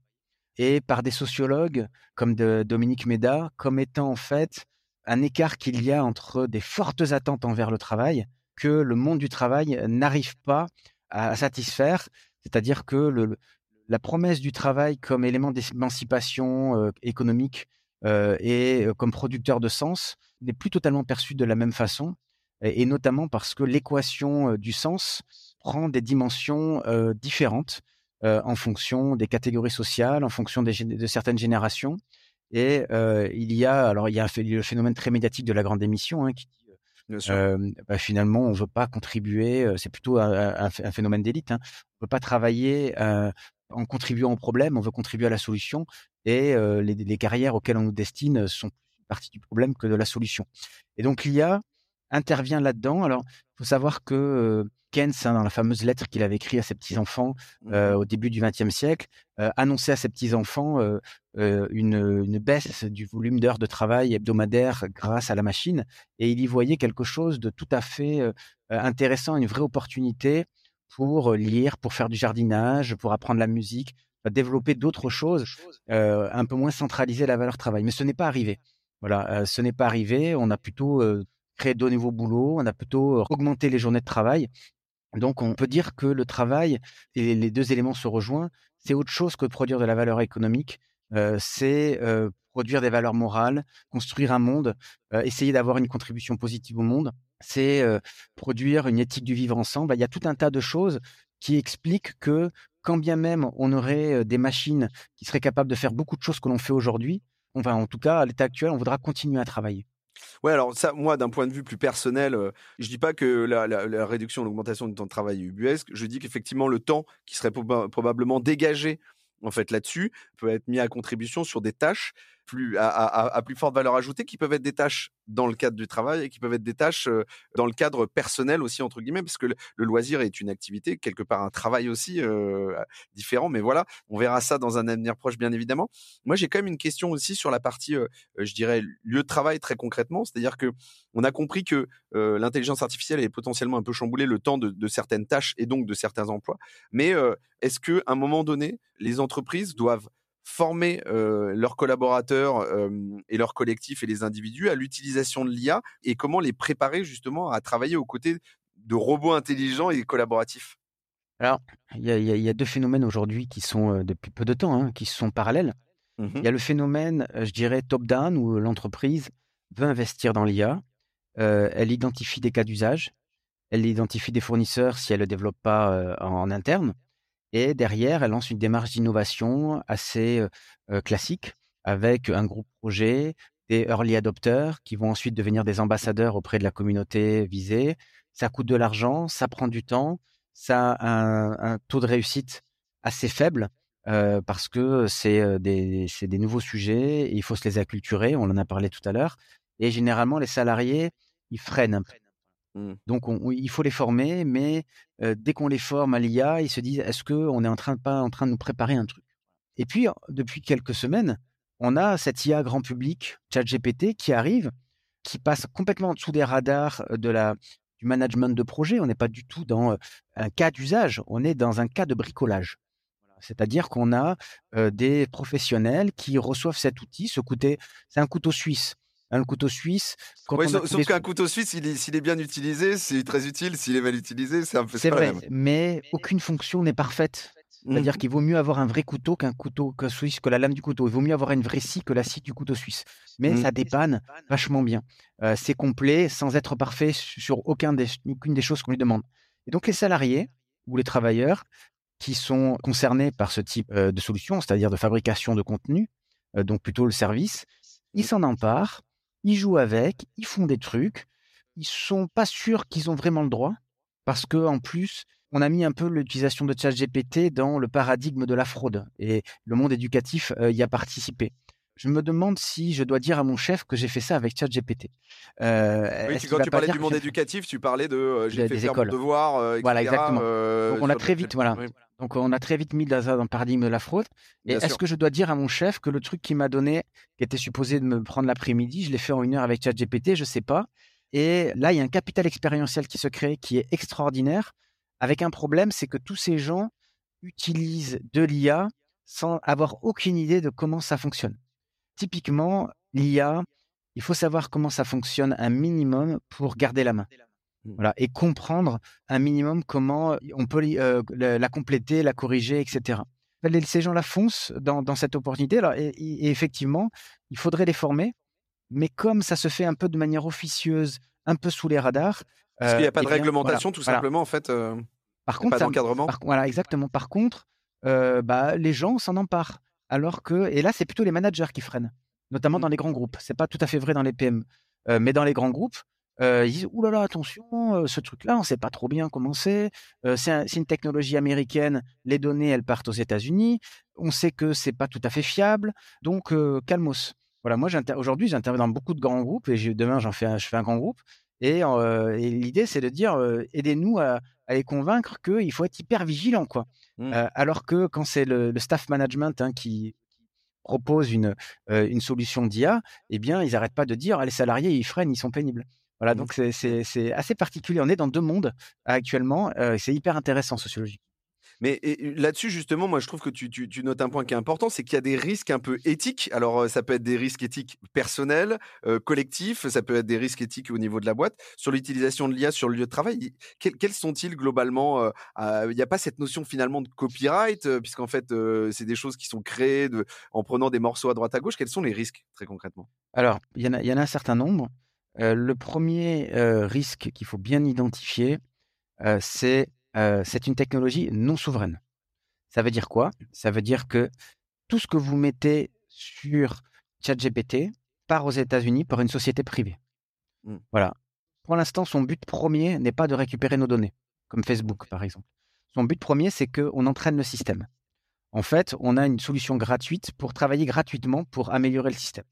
et par des sociologues comme Dominique Méda comme étant en fait un écart qu'il y a entre des fortes attentes envers le travail que le monde du travail n'arrive pas à satisfaire, c'est-à-dire que la promesse du travail comme élément d'émancipation euh, économique euh, et euh, comme producteur de sens n'est plus totalement perçue de la même façon, et, notamment parce que l'équation du sens prend des dimensions différentes en fonction des catégories sociales, en fonction de certaines générations. Et euh, il y a, alors il y a le phénomène très médiatique de la grande émission hein, qui dit euh, bah, finalement on ne veut pas contribuer, c'est plutôt un, phénomène d'élite. Hein. On ne veut pas travailler en contribuant au problème, on veut contribuer à la solution. Et les, les, carrières auxquelles on nous destine sont plus partie du problème que de la solution. Et donc l'IA intervient là-dedans. Alors il faut savoir que Keynes, hein, dans la fameuse lettre qu'il avait écrite à ses petits-enfants mmh euh, au début du XXe siècle, euh, annonçait à ses petits-enfants euh, une, baisse du volume d'heures de travail hebdomadaire grâce à la machine. Et il y voyait quelque chose de tout à fait intéressant, une vraie opportunité pour lire, pour faire du jardinage, pour apprendre la musique, développer d'autres choses, un peu moins centraliser la valeur travail. Mais ce n'est pas arrivé. Voilà, ce n'est pas arrivé. On a plutôt créé de nouveaux boulots, on a plutôt augmenté les journées de travail. Donc, on peut dire que le travail, et les deux éléments se rejoignent, c'est autre chose que produire de la valeur économique. C'est produire des valeurs morales, construire un monde, essayer d'avoir une contribution positive au monde. C'est produire une éthique du vivre ensemble. Il y a tout un tas de choses qui expliquent que quand bien même on aurait des machines qui seraient capables de faire beaucoup de choses que l'on fait aujourd'hui, enfin, en tout cas, à l'état actuel, on voudra continuer à travailler. Ouais, alors ça, moi, d'un point de vue plus personnel, euh, je dis pas que la, la réduction, l'augmentation du temps de travail est ubuesque. Je dis qu'effectivement, le temps qui serait probablement dégagé en fait là-dessus peut être mis à contribution sur des tâches plus à, plus forte valeur ajoutée qui peuvent être des tâches dans le cadre du travail et qui peuvent être des tâches dans le cadre personnel aussi entre guillemets parce que le, loisir est une activité quelque part un travail aussi différent. Mais voilà on verra ça dans un avenir proche bien évidemment. Moi j'ai quand même une question aussi sur la partie je dirais lieu de travail très concrètement. C'est-à-dire que on a compris que l'intelligence artificielle est potentiellement un peu chamboulé le temps de, de, certaines tâches et donc de certains emplois. Mais est-ce que à un moment donné les entreprises doivent former leurs collaborateurs et leurs collectifs et les individus à l'utilisation de l'IA et comment les préparer justement à travailler aux côtés de robots intelligents et collaboratifs? Alors, il y, a deux phénomènes aujourd'hui qui sont depuis peu de temps, hein, qui sont parallèles. Mmh il y a le phénomène, je dirais, top-down, où l'entreprise veut investir dans l'IA. elle identifie des cas d'usage, elle identifie des fournisseurs si elle ne le développe pas en interne. Et derrière, elle lance une démarche d'innovation assez classique avec un groupe projet, des early adopters qui vont ensuite devenir des ambassadeurs auprès de la communauté visée. Ça coûte de l'argent, ça prend du temps, ça a un, taux de réussite assez faible parce que c'est des, des, nouveaux sujets, et il faut se les acculturer, on en a parlé tout à l'heure. Et généralement, les salariés, ils freinent un peu. Mmh. Donc, il faut les former, mais dès qu'on les forme à l'IA, ils se disent est-ce qu'on est en train de pas en train de nous préparer un truc? Et puis, depuis quelques semaines, on a cette IA grand public, ChatGPT, qui arrive, qui passe complètement en dessous des radars de la, du management de projet. On n'est pas du tout dans un cas d'usage, on est dans un cas de bricolage. C'est-à-dire qu'on a des professionnels qui reçoivent cet outil. Ce c'est un couteau suisse. Un couteau suisse. sauf, qu'un couteau suisse, s'il est, bien utilisé, c'est très utile. S'il est mal utilisé, c'est un peu. C'est vrai, mais aucune fonction n'est parfaite. C'est-à-dire mmh. qu'il vaut mieux avoir un vrai couteau qu'un couteau que suisse, que la lame du couteau. Il vaut mieux avoir une vraie scie que la scie du couteau suisse. Mais mmh. ça dépanne vachement bien. c'est complet sans être parfait sur aucun des, aucune des choses qu'on lui demande. Et donc les salariés ou les travailleurs qui sont concernés par ce type de solution, c'est-à-dire de fabrication de contenu, donc plutôt le service, ils s'en emparent, ils jouent avec, ils font des trucs, ils sont pas sûrs qu'ils ont vraiment le droit, parce que en plus, on a mis un peu l'utilisation de ChatGPT dans le paradigme de la fraude, et le monde éducatif y a participé je me demande si je dois dire à mon chef que j'ai fait ça avec ChatGPT. Euh, oui, quand tu parlais du monde éducatif, tu parlais de euh, j'ai fait faire mon devoir, euh, Voilà, exactement. Donc on a très vite, voilà. Donc on a très vite mis dans, dans le paradigme de la fraude. Et est-ce que je dois dire à mon chef que le truc qu'il m'a donné, qui était supposé de me prendre l'après-midi, je l'ai fait en une heure avec ChatGPT, je sais pas. Et là, il y a un capital expérientiel qui se crée, qui est extraordinaire. Avec un problème, c'est que tous ces gens utilisent de l'IA sans avoir aucune idée de comment ça fonctionne. Typiquement, l'IA, il faut savoir comment ça fonctionne un minimum pour garder la main. Mmh. Voilà, et comprendre un minimum comment on peut euh, la compléter, la corriger, etc. Ces gens-là foncent dans, cette opportunité. Alors, et, effectivement, il faudrait les former, mais comme ça se fait un peu de manière officieuse, un peu sous les radars. Parce qu'il n'y a pas de eh réglementation, tout simplement, en fait. Euh, par contre, pas d'encadrement. Voilà, exactement. Par contre, euh, bah, les gens s'en emparent. Alors que, et là, c'est plutôt les managers qui freinent, notamment mmh. dans les grands groupes. C'est pas tout à fait vrai dans les PM, euh, mais dans les grands groupes, euh, ils disent Ouh là là, attention, euh, ce truc-là, on ne sait pas trop bien comment c'est. c'est une technologie américaine. Les données, elles partent aux États-Unis. On sait que c'est pas tout à fait fiable. Donc, calmos. Voilà, moi, aujourd'hui, j'interviens dans beaucoup de grands groupes et demain, j'en fais, je fais un grand groupe. Et, l'idée, c'est de dire aidez-nous à, à, les convaincre qu'il faut être hyper vigilant, quoi. Mmh. Euh, alors que quand c'est le, staff management hein, qui propose une, euh, une solution d'IA, eh bien, ils n'arrêtent pas de dire ah, les salariés, ils freinent, ils sont pénibles. Voilà, mmh. donc c'est assez particulier. On est dans deux mondes actuellement. Euh, c'est hyper intéressant sociologiquement. Mais là-dessus, justement, moi, je trouve que tu, notes un point qui est important, c'est qu'il y a des risques un peu éthiques. Alors, ça peut être des risques éthiques personnels, collectifs, ça peut être des risques éthiques au niveau de la boîte, sur l'utilisation de l'IA sur le lieu de travail. Quels, sont-ils globalement Il n'y a pas cette notion finalement de copyright, puisqu'en fait, c'est des choses qui sont créées en prenant des morceaux à droite à gauche. Quels sont les risques, très concrètement? Alors, il y, en a un certain nombre. le premier risque qu'il faut bien identifier, c'est euh, c'est une technologie non souveraine. Ça veut dire quoi? Ça veut dire que tout ce que vous mettez sur ChatGPT part aux États-Unis par une société privée. Mmh. Voilà. Pour l'instant, son but premier n'est pas de récupérer nos données, comme Facebook par exemple. Son but premier, c'est qu'on entraîne le système. En fait, on a une solution gratuite pour travailler gratuitement pour améliorer le système.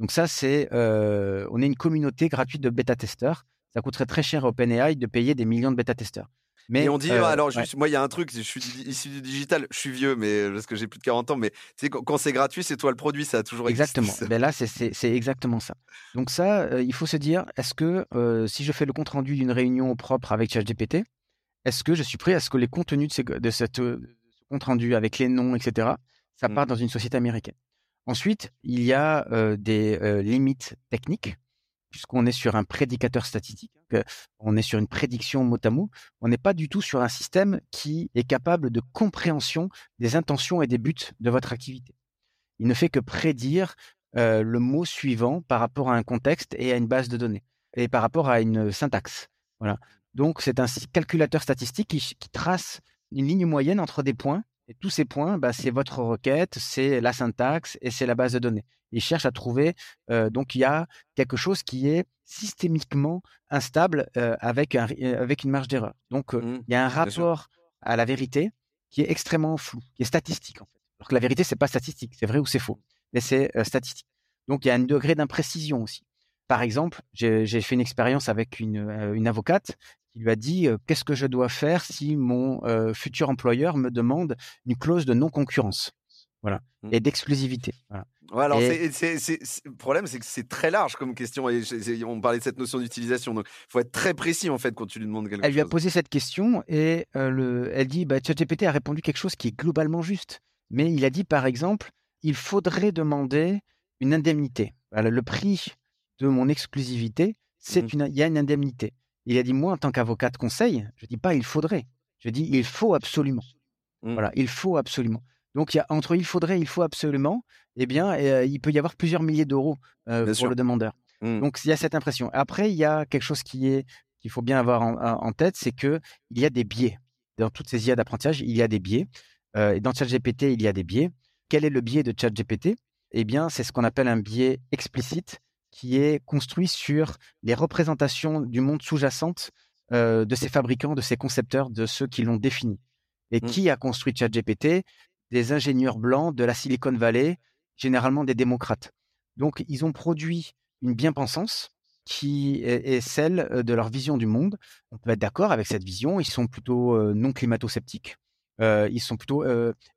Donc ça, c'est, euh, on est une communauté gratuite de bêta-testeurs. Ça coûterait très cher à OpenAI de payer des millions de bêta-testeurs. Mais et on dit, euh, alors juste, moi, il y a un truc, je suis issu du digital, je suis vieux, mais parce que j'ai plus de 40 ans, mais tu sais, quand, c'est gratuit, c'est toi le produit, ça a toujours Exactement. Ben là, c'est exactement ça. Donc ça, euh, il faut se dire, est-ce que euh, si je fais le compte rendu d'une réunion propre avec ChatGPT, est-ce que je suis prêt à ce que les contenus de, ces, de cette compte rendu avec les noms, etc., ça mmh. part dans une société américaine. Ensuite, il y a des limites techniques puisqu'on est sur un prédicateur statistique, hein, on est sur une prédiction mot à mot, on n'est pas du tout sur un système qui est capable de compréhension des intentions et des buts de votre activité. Il ne fait que prédire euh, le mot suivant par rapport à un contexte et à une base de données, et par rapport à une syntaxe. Voilà. Donc c'est un calculateur statistique qui, qui trace une ligne moyenne entre des points et tous ces points, bah, c'est votre requête, c'est la syntaxe et c'est la base de données. Il cherche à trouver, euh, donc il y a quelque chose qui est systémiquement instable euh, avec, un, euh, avec une marge d'erreur. Donc mmh, il y a un rapport à la vérité qui est extrêmement flou, qui est statistique en fait. Alors que la vérité, c'est pas statistique, c'est vrai ou c'est faux, mais c'est statistique. Donc il y a un degré d'imprécision aussi. Par exemple, j'ai fait une expérience avec une, une avocate qui lui a dit qu'est-ce que je dois faire si mon futur employeur me demande une clause de non-concurrence? Voilà, mmh. et d'exclusivité. Voilà. alors le problème, c'est que c'est très large comme question. Et on parlait de cette notion d'utilisation, donc il faut être très précis en fait quand tu lui demandes quelque chose. Elle lui a posé cette question et le, elle dit bah, ChatGPT a répondu quelque chose qui est globalement juste. Mais il a dit par exemple, il faudrait demander une indemnité. le prix de mon exclusivité, c'est mmh une, il y a une indemnité. Il a dit moi en tant qu'avocat de conseil, je dis pas il faudrait, je dis il faut absolument. Mmh. Voilà, il faut absolument. Donc, il y a, entre il faudrait, il faut absolument, eh bien, euh, il peut y avoir plusieurs milliers d'euros euh, pour le demandeur. Mmh. Donc, il y a cette impression. Après, il y a quelque chose qui est qu'il faut bien avoir en, tête, c'est que il y a des biais. Dans toutes ces IA d'apprentissage, il y a des biais. Euh, et dans ChatGPT, il y a des biais. Quel est le biais de ChatGPT? Eh bien, c'est ce qu'on appelle un biais explicite qui est construit sur les représentations du monde sous-jacente de ses fabricants, de ses concepteurs, de ceux qui l'ont défini. Et mmh. qui a construit ChatGPT? Des ingénieurs blancs de la Silicon Valley, généralement des démocrates. Donc, ils ont produit une bien-pensance qui est, celle euh, de leur vision du monde. On peut être d'accord avec cette vision. Ils sont plutôt euh, non climato-sceptiques. Euh, ils sont plutôt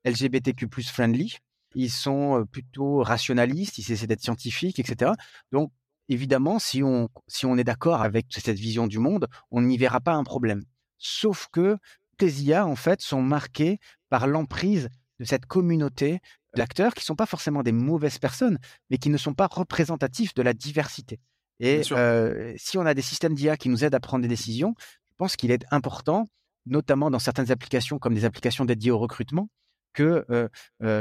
LGBTQ+ friendly. Ils sont plutôt rationalistes. Ils essaient d'être scientifiques, etc. Donc, évidemment, si on, si on est d'accord avec cette vision du monde, on n'y verra pas un problème. Sauf que les IA, en fait, sont marquées par l'emprise de cette communauté d'acteurs qui ne sont pas forcément des mauvaises personnes, mais qui ne sont pas représentatifs de la diversité. Et euh, si on a des systèmes d'IA qui nous aident à prendre des décisions, je pense qu'il est important, notamment dans certaines applications comme des applications dédiées au recrutement, que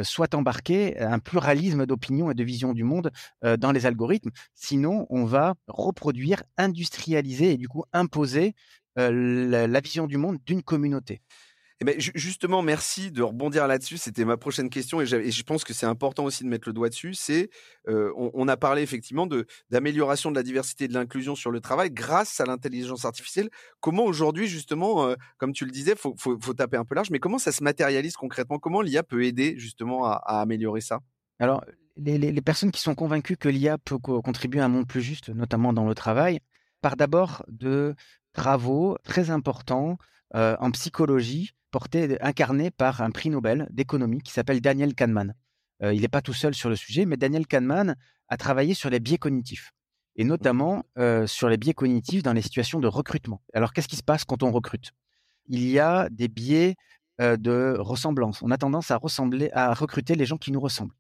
soit embarqué un pluralisme d'opinions et de visions du monde dans les algorithmes. Sinon, on va reproduire, industrialiser et du coup imposer la, vision du monde d'une communauté. Eh ben, justement, merci de rebondir là-dessus. C'était ma prochaine question et, je pense que c'est important aussi de mettre le doigt dessus. C'est, on, a parlé effectivement d'amélioration de la diversité et de l'inclusion sur le travail grâce à l'intelligence artificielle. Comment aujourd'hui, justement, comme tu le disais, faut, faut, taper un peu large, mais comment ça se matérialise concrètement? Comment l'IA peut aider justement à, améliorer ça? Alors, les, les, personnes qui sont convaincues que l'IA peut contribuer à un monde plus juste, notamment dans le travail, partent d'abord de travaux très importants en psychologie porté, incarné par un prix Nobel d'économie qui s'appelle Daniel Kahneman. Euh, il n'est pas tout seul sur le sujet, mais Daniel Kahneman a travaillé sur les biais cognitifs, et notamment euh, sur les biais cognitifs dans les situations de recrutement. Alors, qu'est-ce qui se passe quand on recrute? Il y a des biais euh, de ressemblance. On a tendance à ressembler, à recruter les gens qui nous ressemblent.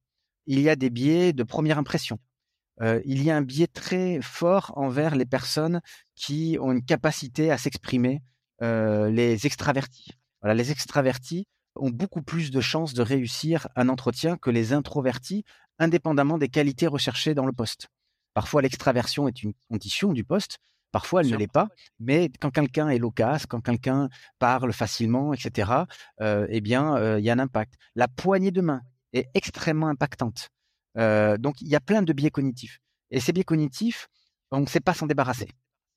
Il y a des biais de première impression. il y a un biais très fort envers les personnes qui ont une capacité à s'exprimer, les extravertis. Voilà, les extravertis ont beaucoup plus de chances de réussir un entretien que les introvertis, indépendamment des qualités recherchées dans le poste. Parfois, l'extraversion est une condition du poste, parfois elle ne l'est pas, mais quand quelqu'un est loquace, quand quelqu'un parle facilement, etc., euh, eh bien, euh, il y a un impact. La poignée de main est extrêmement impactante. Euh, donc, il y a plein de biais cognitifs. Et ces biais cognitifs, on ne sait pas s'en débarrasser.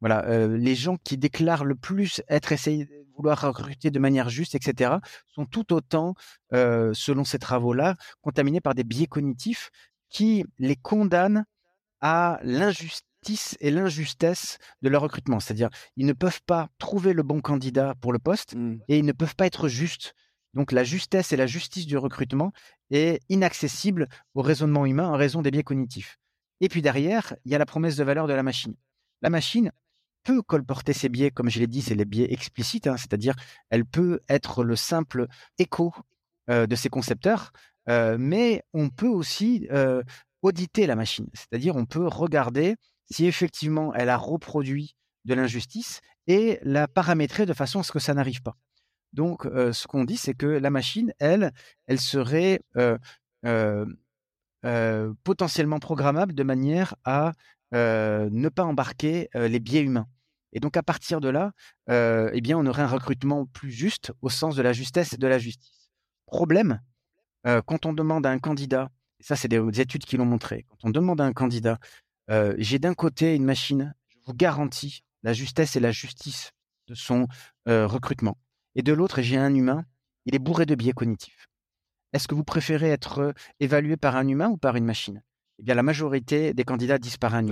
Voilà, euh, les gens qui déclarent le plus être essayés de vouloir recruter de manière juste, etc., sont tout autant, euh, selon ces travaux-là, contaminés par des biais cognitifs qui les condamnent à l'injustice et l'injustesse de leur recrutement. C'est-à-dire, ils ne peuvent pas trouver le bon candidat pour le poste mmh. et ils ne peuvent pas être justes. Donc la justesse et la justice du recrutement est inaccessible au raisonnement humain en raison des biais cognitifs. Et puis derrière, il y a la promesse de valeur de la machine. La machine, peut colporter ces biais, comme je l'ai dit, c'est les biais explicites, hein, c'est-à-dire elle peut être le simple écho euh, de ses concepteurs, euh, mais on peut aussi euh, auditer la machine, c'est-à-dire on peut regarder si effectivement elle a reproduit de l'injustice et la paramétrer de façon à ce que ça n'arrive pas. Donc, ce qu'on dit, c'est que la machine, elle, elle serait potentiellement programmable de manière à ne pas embarquer euh, les biais humains. Et donc à partir de là, euh, eh bien, on aurait un recrutement plus juste au sens de la justesse et de la justice. Problème, quand on demande à un candidat, ça c'est des, études qui l'ont montré, quand on demande à un candidat, j'ai d'un côté une machine, je vous garantis la justesse et la justice de son recrutement, et de l'autre j'ai un humain, il est bourré de biais cognitifs. Est-ce que vous préférez être évalué par un humain ou par une machine? Eh bien, la majorité des candidats un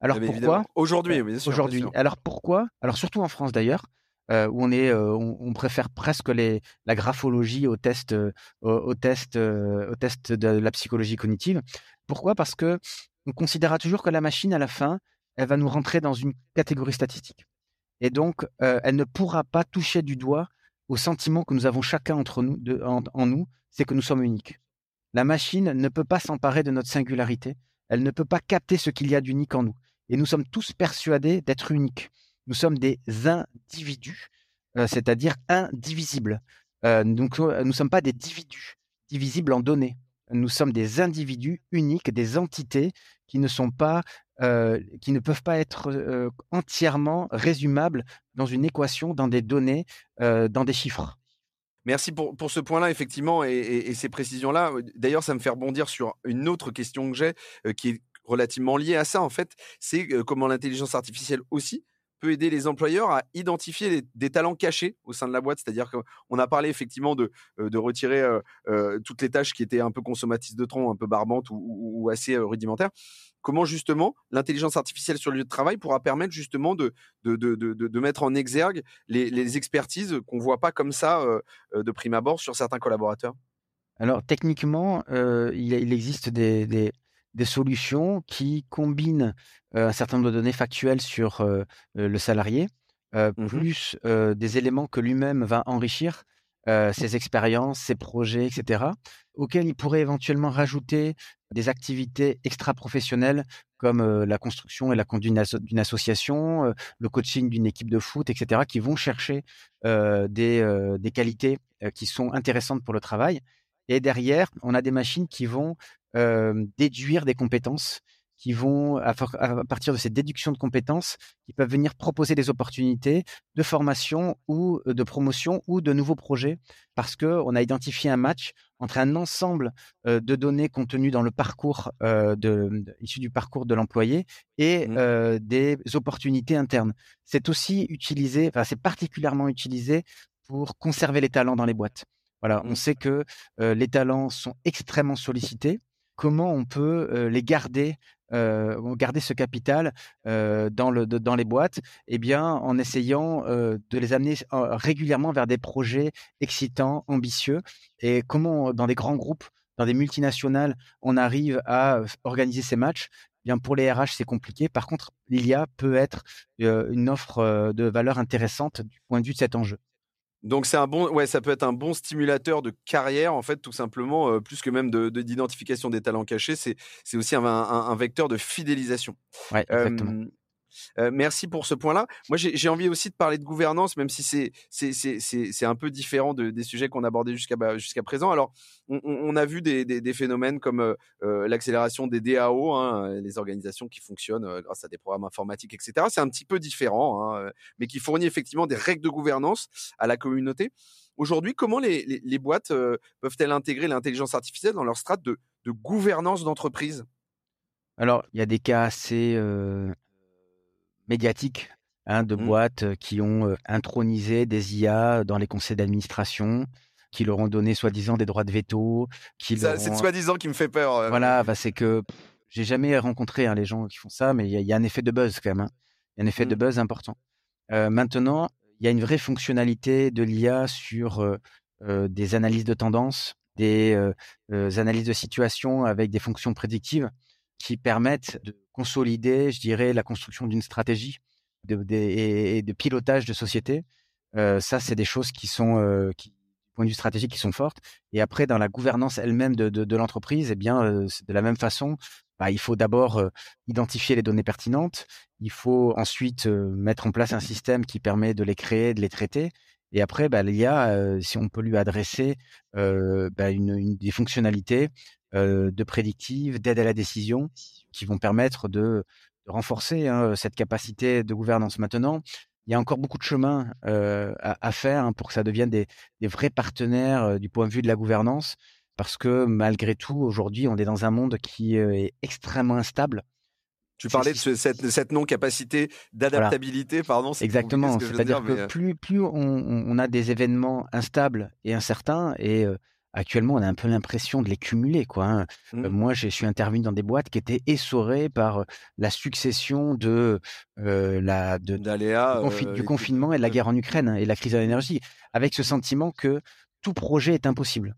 Alors pourquoi Aujourd'hui, oui, Aujourd'hui. Alors pourquoi? Alors surtout en France d'ailleurs, euh, où on est, euh, on, préfère presque les, la graphologie au test, euh, au, test, au test de la psychologie cognitive. Pourquoi? Parce que on considérera toujours que la machine à la fin, elle va nous rentrer dans une catégorie statistique, et donc elle ne pourra pas toucher du doigt au sentiment que nous avons chacun entre nous, de, en nous, c'est que nous sommes uniques. La machine ne peut pas s'emparer de notre singularité, elle ne peut pas capter ce qu'il y a d'unique en nous. Et nous sommes tous persuadés d'être uniques. Nous sommes des individus, euh, c'est-à-dire indivisibles. Euh, donc, nous ne sommes pas des dividus, divisibles en données. Nous sommes des individus uniques, des entités qui ne sont pas, euh, qui ne peuvent pas être entièrement résumables dans une équation, dans des données, dans des chiffres. Merci pour, ce point-là, effectivement, et, ces précisions-là. D'ailleurs, ça me fait rebondir sur une autre question que j'ai, qui est relativement liée à ça, en fait. C'est comment l'intelligence artificielle aussi peut aider les employeurs à identifier des talents cachés au sein de la boîte. C'est-à-dire qu'on a parlé effectivement de, de retirer toutes les tâches qui étaient un peu consommatrices de tronc, un peu barbantes ou assez rudimentaires comment justement l'intelligence artificielle sur le lieu de travail pourra permettre justement de, de, de, de mettre en exergue les, expertises qu'on ne voit pas comme ça euh, euh, de prime abord sur certains collaborateurs? Alors techniquement, euh, il, existe des, des, solutions qui combinent un certain nombre de données factuelles sur le salarié, mmh plus des éléments que lui-même va enrichir ses expériences, ses projets, etc., auxquels il pourrait éventuellement rajouter des activités extra-professionnelles comme la construction et la conduite d'une association, le coaching d'une équipe de foot, etc., qui vont chercher des, des, qualités qui sont intéressantes pour le travail. Et derrière, on a des machines qui vont déduire des compétences qui vont, à, partir de cette déduction de compétences, qui peuvent venir proposer des opportunités de formation ou de promotion ou de nouveaux projets, parce qu'on a identifié un match entre un ensemble euh, de données contenues dans le parcours euh, de, issu du parcours de l'employé et mmh. des opportunités internes. C'est aussi utilisé, enfin c'est particulièrement utilisé pour conserver les talents dans les boîtes. Voilà, on mmh. sait que les talents sont extrêmement sollicités comment on peut les garder garder ce capital dans, le, dans les boîtes? Eh bien, en essayant de les amener régulièrement vers des projets excitants, ambitieux. Et comment, dans des grands groupes, dans des multinationales, on arrive à organiser ces matchs? Eh Bien pour les RH, c'est compliqué. Par contre, l'IA peut être une offre de valeur intéressante du point de vue de cet enjeu. Donc c'est un bon, ouais, ça peut être un bon stimulateur de carrière en fait, tout simplement, euh, plus que même de d'identification des talents cachés. C'est c'est aussi un, un, vecteur de fidélisation. Ouais, exactement. Euh, merci pour ce point-là. Moi, j'ai envie aussi de parler de gouvernance, même si c'est un peu différent de, des sujets qu'on abordait jusqu'à bah, jusqu'à présent. Alors, on, a vu des, phénomènes comme l'accélération des DAO, hein, les organisations qui fonctionnent grâce à des programmes informatiques, etc. C'est un petit peu différent, hein, mais qui fournit effectivement des règles de gouvernance à la communauté. Aujourd'hui, comment les, boîtes peuvent-elles intégrer l'intelligence artificielle dans leur strate de gouvernance d'entreprise? Alors, il y a des cas assez médiatiques hein, de mmh. boîtes qui ont intronisé des IA dans les conseils d'administration, qui leur ont donné soi-disant des droits de veto. C'est soi-disant qui me fait peur. Voilà, bah, c'est que j'ai jamais rencontré hein, les gens qui font ça, mais il y, a un effet de buzz quand même. Hein. Il y a un effet de mmh. buzz important. maintenant, il y a une vraie fonctionnalité de l'IA sur des analyses de tendance, des analyses de situation avec des fonctions prédictives qui permettent de consolider, je dirais, la construction d'une stratégie et, de pilotage de société. Euh, ça, c'est des choses qui sont, euh, du point de vue stratégique, qui sont fortes. Et après, dans la gouvernance elle-même de, l'entreprise, eh bien, euh, de la même façon, bah, il faut d'abord identifier les données pertinentes. Il faut ensuite mettre en place un système qui permet de les créer, de les traiter. Et après, bah, l'IA, si on peut lui adresser bah, des fonctionnalités de prédictive, d'aide à la décision, qui vont permettre de, de renforcer hein, cette capacité de gouvernance. Maintenant, il y a encore beaucoup de chemin euh, à, à, faire hein, pour que ça devienne des, des vrais partenaires euh, du point de vue de la gouvernance, parce que malgré tout, aujourd'hui, on est dans un monde qui est extrêmement instable. Tu parlais de, cette, cette non-capacité d'adaptabilité, pardon. Exactement. C'est-à-dire que, plus, plus on, on, a des événements instables et incertains, et actuellement, on a un peu l'impression de les cumuler, quoi. Hein. Mmh. moi, je suis intervenu dans des boîtes qui étaient essorées par la succession de la de, du, confinement et de la guerre en Ukraine hein, et la crise de l'énergie, avec ce sentiment que tout projet est impossible,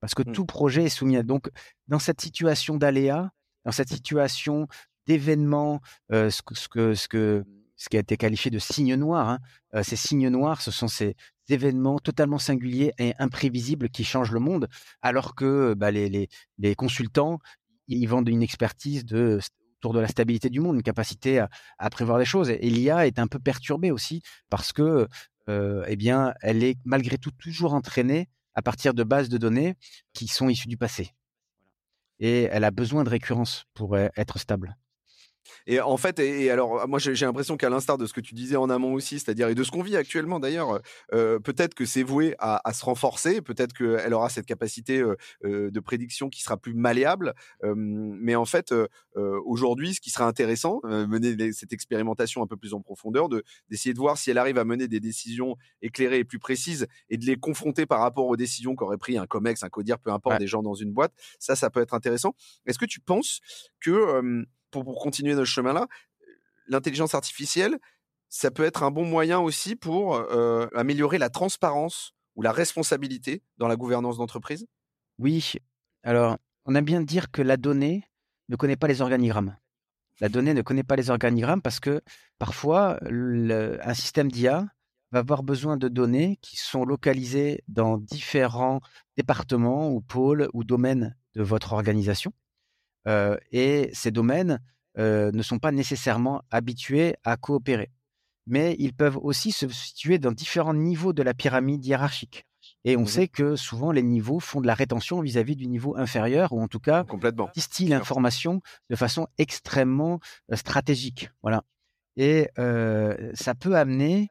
parce que mmh. tout projet est soumis à donc dans cette situation d'aléa, dans cette situation d'événements, ce que ce que ce que ce qui a été qualifié de signes noirs. Hein. ces signes noirs, ce sont ces événements totalement singuliers et imprévisibles qui changent le monde, alors que bah, les, consultants, ils vendent une expertise de, autour de la stabilité du monde, une capacité à, prévoir des choses. Et, l'IA est un peu perturbée aussi parce que, eh bien, elle est malgré tout toujours entraînée à partir de bases de données qui sont issues du passé. Et elle a besoin de récurrence pour être stable. Et en fait, et, alors, moi, j'ai l'impression qu'à l'instar de ce que tu disais en amont aussi, c'est-à-dire, et de ce qu'on vit actuellement d'ailleurs, euh, peut-être que c'est voué à, se renforcer, peut-être qu'elle aura cette capacité euh, de prédiction qui sera plus malléable. mais en fait, aujourd'hui, ce qui serait intéressant, mener cette expérimentation un peu plus en profondeur, d'essayer de voir si elle arrive à mener des décisions éclairées et plus précises et de les confronter par rapport aux décisions qu'aurait pris un COMEX, un CODIR, peu importe, des gens dans une boîte. Ça, ça peut être intéressant. Est-ce que tu penses que pour, continuer notre chemin-là, l'intelligence artificielle, ça peut être un bon moyen aussi pour euh, améliorer la transparence ou la responsabilité dans la gouvernance d'entreprise? Oui. Alors, on aime bien dire que la donnée ne connaît pas les organigrammes. La donnée ne connaît pas les organigrammes parce que parfois, un système d'IA va avoir besoin de données qui sont localisées dans différents départements ou pôles ou domaines de votre organisation et ces domaines ne sont pas nécessairement habitués à coopérer. Mais ils peuvent aussi se situer dans différents niveaux de la pyramide hiérarchique. Et on mmh sait que souvent les niveaux font de la rétention vis-à-vis du niveau inférieur, ou en tout cas distillent l'information de façon extrêmement stratégique. Voilà. Et ça peut amener,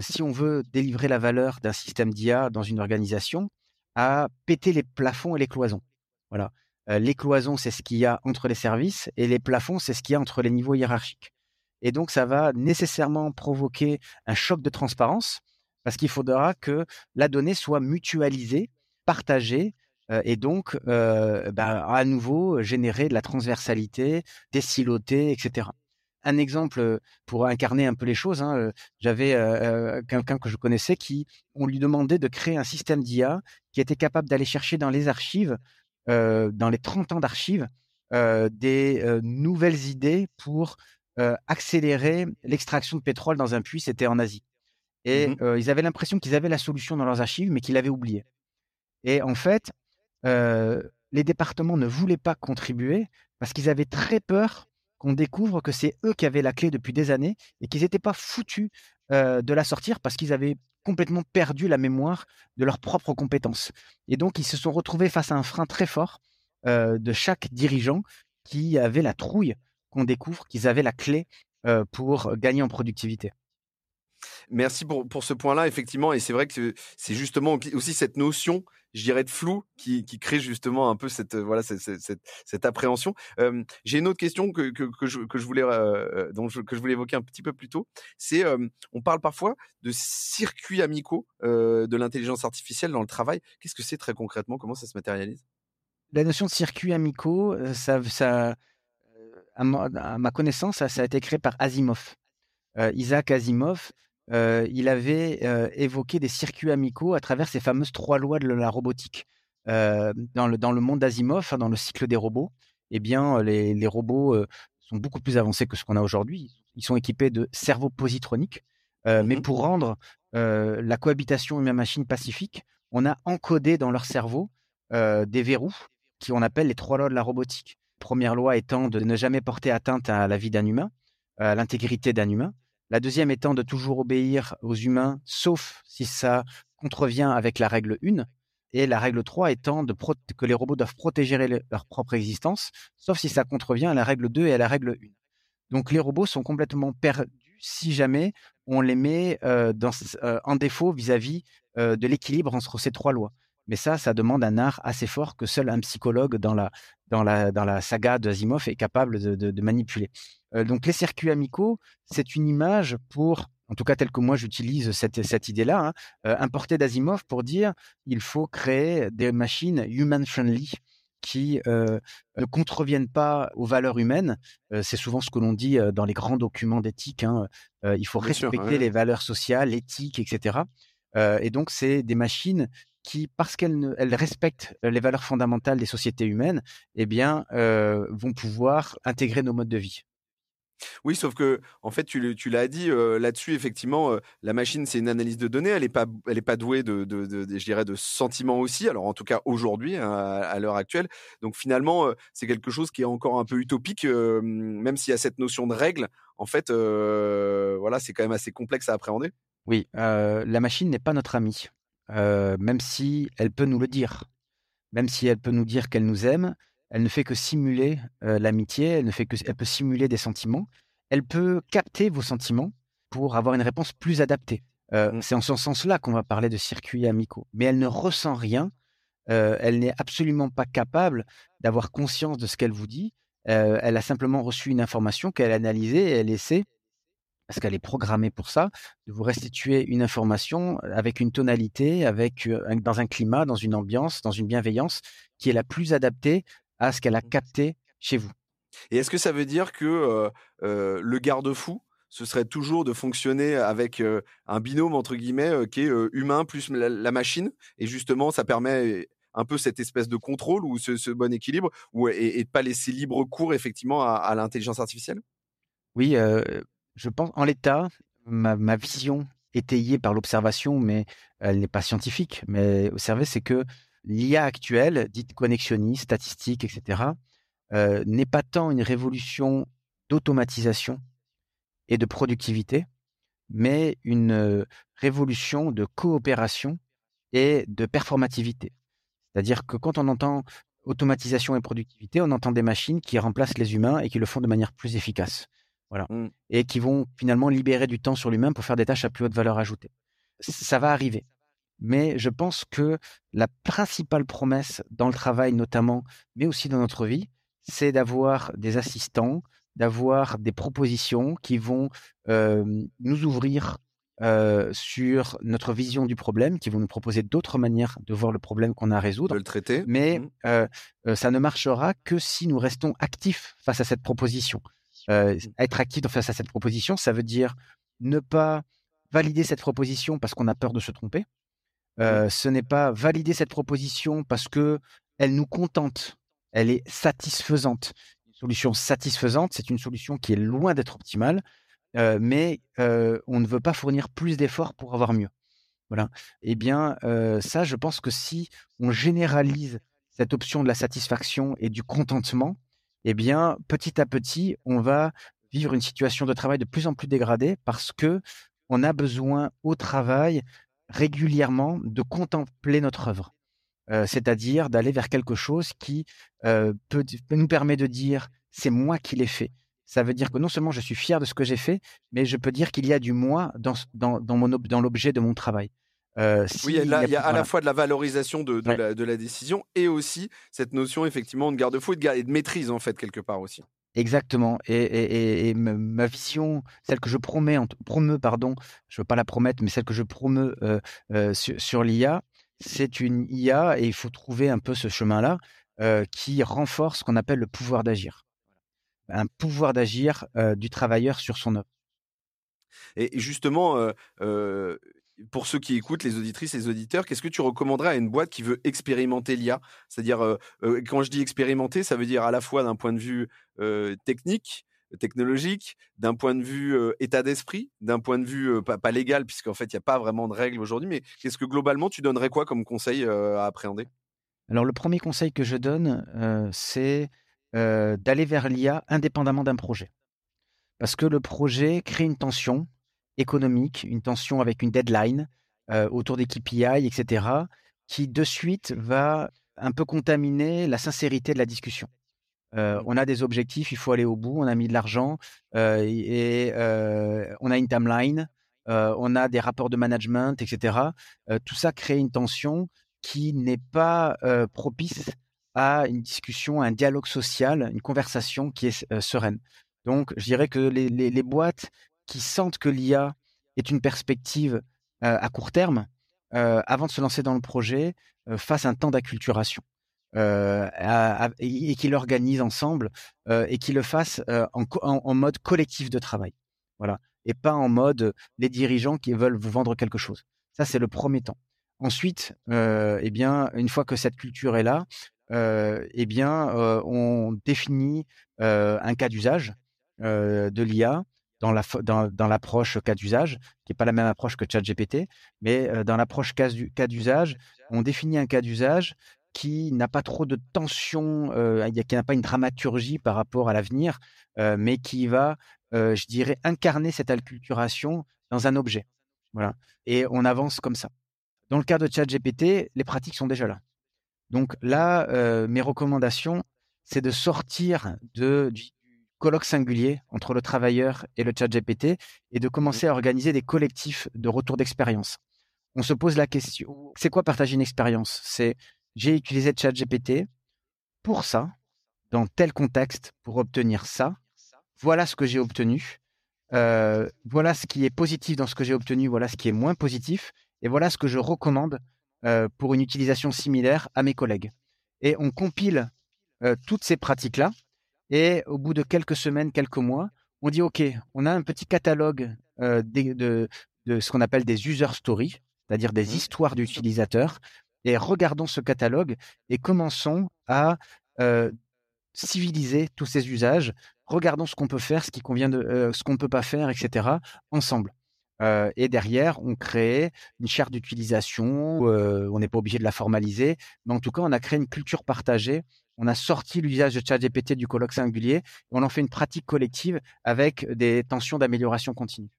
si on veut délivrer la valeur d'un système d'IA dans une organisation, à péter les plafonds et les cloisons. Voilà les cloisons, c'est ce qu'il y a entre les services, et les plafonds, c'est ce qu'il y a entre les niveaux hiérarchiques. Et donc, ça va nécessairement provoquer un choc de transparence, parce qu'il faudra que la donnée soit mutualisée, partagée, et donc, bah, à nouveau, générer de la transversalité, des silotés, etc. Un exemple pour incarner un peu les choses, hein, j'avais quelqu'un que je connaissais qui, on lui demandait de créer un système d'IA qui était capable d'aller chercher dans les archives dans les 30 ans d'archives des nouvelles idées pour accélérer l'extraction de pétrole dans un puits, c'était en Asie. Et mmh ils avaient l'impression qu'ils avaient la solution dans leurs archives, mais qu'ils l'avaient oublié. Et en fait, les départements ne voulaient pas contribuer parce qu'ils avaient très peur qu'on découvre que c'est eux qui avaient la clé depuis des années et qu'ils n'étaient pas foutus de la sortir parce qu'ils avaient complètement perdu la mémoire de leurs propres compétences. Et donc, ils se sont retrouvés face à un frein très fort euh, de chaque dirigeant qui avait la trouille qu'on découvre qu'ils avaient la clé euh, pour gagner en productivité. Merci pour, pour ce point-là, effectivement. Et c'est vrai que c'est justement aussi cette notion, je dirais, de flou qui, qui crée justement un peu cette, voilà, cette, cette, cette appréhension. J'ai une autre question que, que, que, je, voulais, euh, dont je, que je voulais évoquer un petit peu plus tôt. C'est, on parle parfois de circuits amicaux euh, de l'intelligence artificielle dans le travail. Qu'est-ce que c'est très concrètement? Comment ça se matérialise? La notion de circuits amicaux, ça à, ma, connaissance, ça, ça, a été créé par Asimov. Isaac Asimov, il avait évoqué des circuits amicaux à travers ces fameuses trois lois de la robotique. dans, le, dans le monde d'Asimov, hein, dans le cycle des robots, eh bien, les, les robots sont beaucoup plus avancés que ce qu'on a aujourd'hui. Ils sont équipés de cerveaux positroniques. Mmh mais pour rendre la cohabitation humain-machine pacifique, on a encodé dans leur cerveau des verrous qui on appelle les trois lois de la robotique. Première loi étant de ne jamais porter atteinte à la vie d'un humain, à l'intégrité d'un humain. La deuxième étant de toujours obéir aux humains, sauf si ça contrevient avec la règle 1. Et la règle 3 étant que les robots doivent protéger leur propre existence, sauf si ça contrevient à la règle 2 et à la règle 1. Donc les robots sont complètement perdus si jamais on les met euh, euh, en défaut vis-à-vis euh, de l'équilibre entre ces trois lois. Mais ça, ça demande un art assez fort que seul un psychologue dans la, dans la, dans la saga de Asimov est capable de, de manipuler. donc les circuits amicaux, c'est une image pour en tout cas tel que moi j'utilise cette, cette idée-là, hein, importée d'Asimov pour dire il faut créer des machines human-friendly qui ne contreviennent pas aux valeurs humaines. c'est souvent ce que l'on dit dans les grands documents d'éthique. Hein, il faut respecter les valeurs sociales, l'éthique, etc. et donc, c'est des machines qui, parce qu'elles respectent les valeurs fondamentales des sociétés humaines, eh bien, vont pouvoir intégrer nos modes de vie. Oui, sauf que, en fait, tu, l'as dit là-dessus, effectivement, la machine, c'est une analyse de données. Elle n'est pas, elle est pas douée de, je dirais, de sentiments aussi. Alors, en tout cas, aujourd'hui, hein, à, l'heure actuelle. Donc, finalement, c'est quelque chose qui est encore un peu utopique, même s'il y a cette notion de règle. En fait, voilà, c'est quand même assez complexe à appréhender. Oui, la machine n'est pas notre amie, même si elle peut nous le dire, même si elle peut nous dire qu'elle nous aime elle ne fait que simuler l'amitié, elle ne fait que, elle peut simuler des sentiments. Elle peut capter vos sentiments pour avoir une réponse plus adaptée. Mmh. C'est en ce sens-là qu'on va parler de circuits amicaux. Mais elle ne ressent rien. elle n'est absolument pas capable d'avoir conscience de ce qu'elle vous dit. elle a simplement reçu une information qu'elle a analysée et elle essaie, parce qu'elle est programmée pour ça, de vous restituer une information avec une tonalité, avec dans un climat, dans une ambiance, dans une bienveillance qui est la plus adaptée à ce qu'elle a mmh. capté chez vous. Et est-ce que ça veut dire que le garde-fou, ce serait toujours de fonctionner avec un binôme entre guillemets qui est humain plus la, machine? Et justement ça permet un peu cette espèce de contrôle ou ce, bon équilibre ou, et, de pas laisser libre cours effectivement à, l'intelligence artificielle? Oui, je pense en l'état ma, vision étayée par l'observation, mais elle n'est pas scientifique. Mais observer, c'est que l'IA actuelle, dite connexionniste, statistique, etc., euh, n'est pas tant une révolution d'automatisation et de productivité, mais une euh, révolution de coopération et de performativité. C'est-à-dire que quand on entend automatisation et productivité, on entend des machines qui remplacent les humains et qui le font de manière plus efficace. Voilà. Mmh. Et qui vont finalement libérer du temps sur l'humain pour faire des tâches à plus haute valeur ajoutée. Ça va arriver mais je pense que la principale promesse dans le travail notamment, mais aussi dans notre vie, c'est d'avoir des assistants, d'avoir des propositions qui vont nous ouvrir sur notre vision du problème, qui vont nous proposer d'autres manières de voir le problème qu'on a à résoudre. De le traiter. Mais mmh. ça ne marchera que si nous restons actifs face à cette proposition. Mmh. être actif face à cette proposition, ça veut dire ne pas valider cette proposition parce qu'on a peur de se tromper, ce n'est pas valider cette proposition parce que elle nous contente, elle est satisfaisante. Une solution satisfaisante, c'est une solution qui est loin d'être optimale, mais on ne veut pas fournir plus d'efforts pour avoir mieux. Voilà. Eh bien, ça, je pense que si on généralise cette option de la satisfaction et du contentement, eh bien, petit à petit, on va vivre une situation de travail de plus en plus dégradée parce que on a besoin au travail régulièrement de contempler notre œuvre, euh, c'est-à-dire d'aller vers quelque chose qui euh, nous permettre de dire c'est moi qui l'ai fait. Ça veut dire que non seulement je suis fier de ce que j'ai fait, mais je peux dire qu'il y a du moi dans l'objet de mon travail. Euh, oui, il y a, à la fois de la valorisation de, de, la, décision et aussi cette notion effectivement de garde-fou et, et de maîtrise en fait quelque part aussi. Exactement. Et, ma vision, celle que je promets, promeux, pardon, je ne veux pas la promettre, mais celle que je promeux euh, euh, sur, l'IA, c'est une IA et il faut trouver un peu ce chemin-là euh, qui renforce ce qu'on appelle le pouvoir d'agir. Un pouvoir d'agir du travailleur sur son œuvre. Et justement, pour ceux qui écoutent, les auditrices, les auditeurs, qu'est-ce que tu recommanderais à une boîte qui veut expérimenter l'IA C'est-à-dire, quand je dis expérimenter, ça veut dire à la fois d'un point de vue technique, technologique, d'un point de vue état d'esprit, d'un point de vue pas, légal, puisqu'en fait, il n'y a pas vraiment de règles aujourd'hui, mais qu'est-ce que globalement, tu donnerais quoi comme conseil à appréhender? Alors, le premier conseil que je donne, c'est d'aller vers l'IA indépendamment d'un projet. Parce que le projet crée une tension, économique, une tension avec une deadline euh, autour des KPI, etc., qui de suite va un peu contaminer la sincérité de la discussion. Euh, on a des objectifs, il faut aller au bout, on a mis de l'argent euh, et on a une timeline, on a des rapports de management, etc. tout ça crée une tension qui n'est pas propice à une discussion, un dialogue social, une conversation qui est sereine. Donc, je dirais que les, les boîtes qui sentent que l'IA est une perspective à court terme avant de se lancer dans le projet, fasse un temps d'acculturation. et qu'il organise ensemble et qu'il le fasse en, en, mode collectif de travail. Voilà. Et pas en mode les dirigeants qui veulent vous vendre quelque chose. Ça, c'est le premier temps. Ensuite, eh bien, une fois que cette culture est là, eh bien, on définit un cas d'usage de l'IA dans la dans, l'approche cas d'usage, qui n'est pas la même approche que ChatGPT, mais dans l'approche cas, d'usage, on définit un cas d'usage qui n'a pas trop de tension, qui n'a pas une dramaturgie par rapport à l'avenir, mais qui va, je dirais, incarner cette acculturation dans un objet. Voilà. Et on avance comme ça. Dans le cas de ChatGPT, les pratiques sont déjà là. Donc là, mes recommandations, c'est de sortir de, du, colloque singulier entre le travailleur et le chat GPT et de commencer à organiser des collectifs de retour d'expérience. On se pose la question, c'est quoi partager une expérience? C'est j'ai utilisé chat GPT pour ça, dans tel contexte, pour obtenir ça. Voilà ce que j'ai obtenu. Euh, voilà ce qui est positif dans ce que j'ai obtenu, voilà ce qui est moins positif, et voilà ce que je recommande euh, pour une utilisation similaire à mes collègues. Et on compile euh, toutes ces pratiques-là et au bout de quelques semaines, quelques mois, on dit OK, on a un petit catalogue euh, de, ce qu'on appelle des user stories, c'est-à-dire des mmh. histoires d'utilisateurs. Et regardons ce catalogue et commençons à euh, civiliser tous ces usages. Regardons ce qu'on peut faire, ce qui convient de euh, ce qu'on ne peut pas faire, etc. ensemble. et derrière, on crée une charte d'utilisation. on n'est pas obligé de la formaliser, mais en tout cas, on a créé une culture partagée on a sorti l'usage de ChatGPT du colloque singulier on en fait une pratique collective avec des tensions d'amélioration continue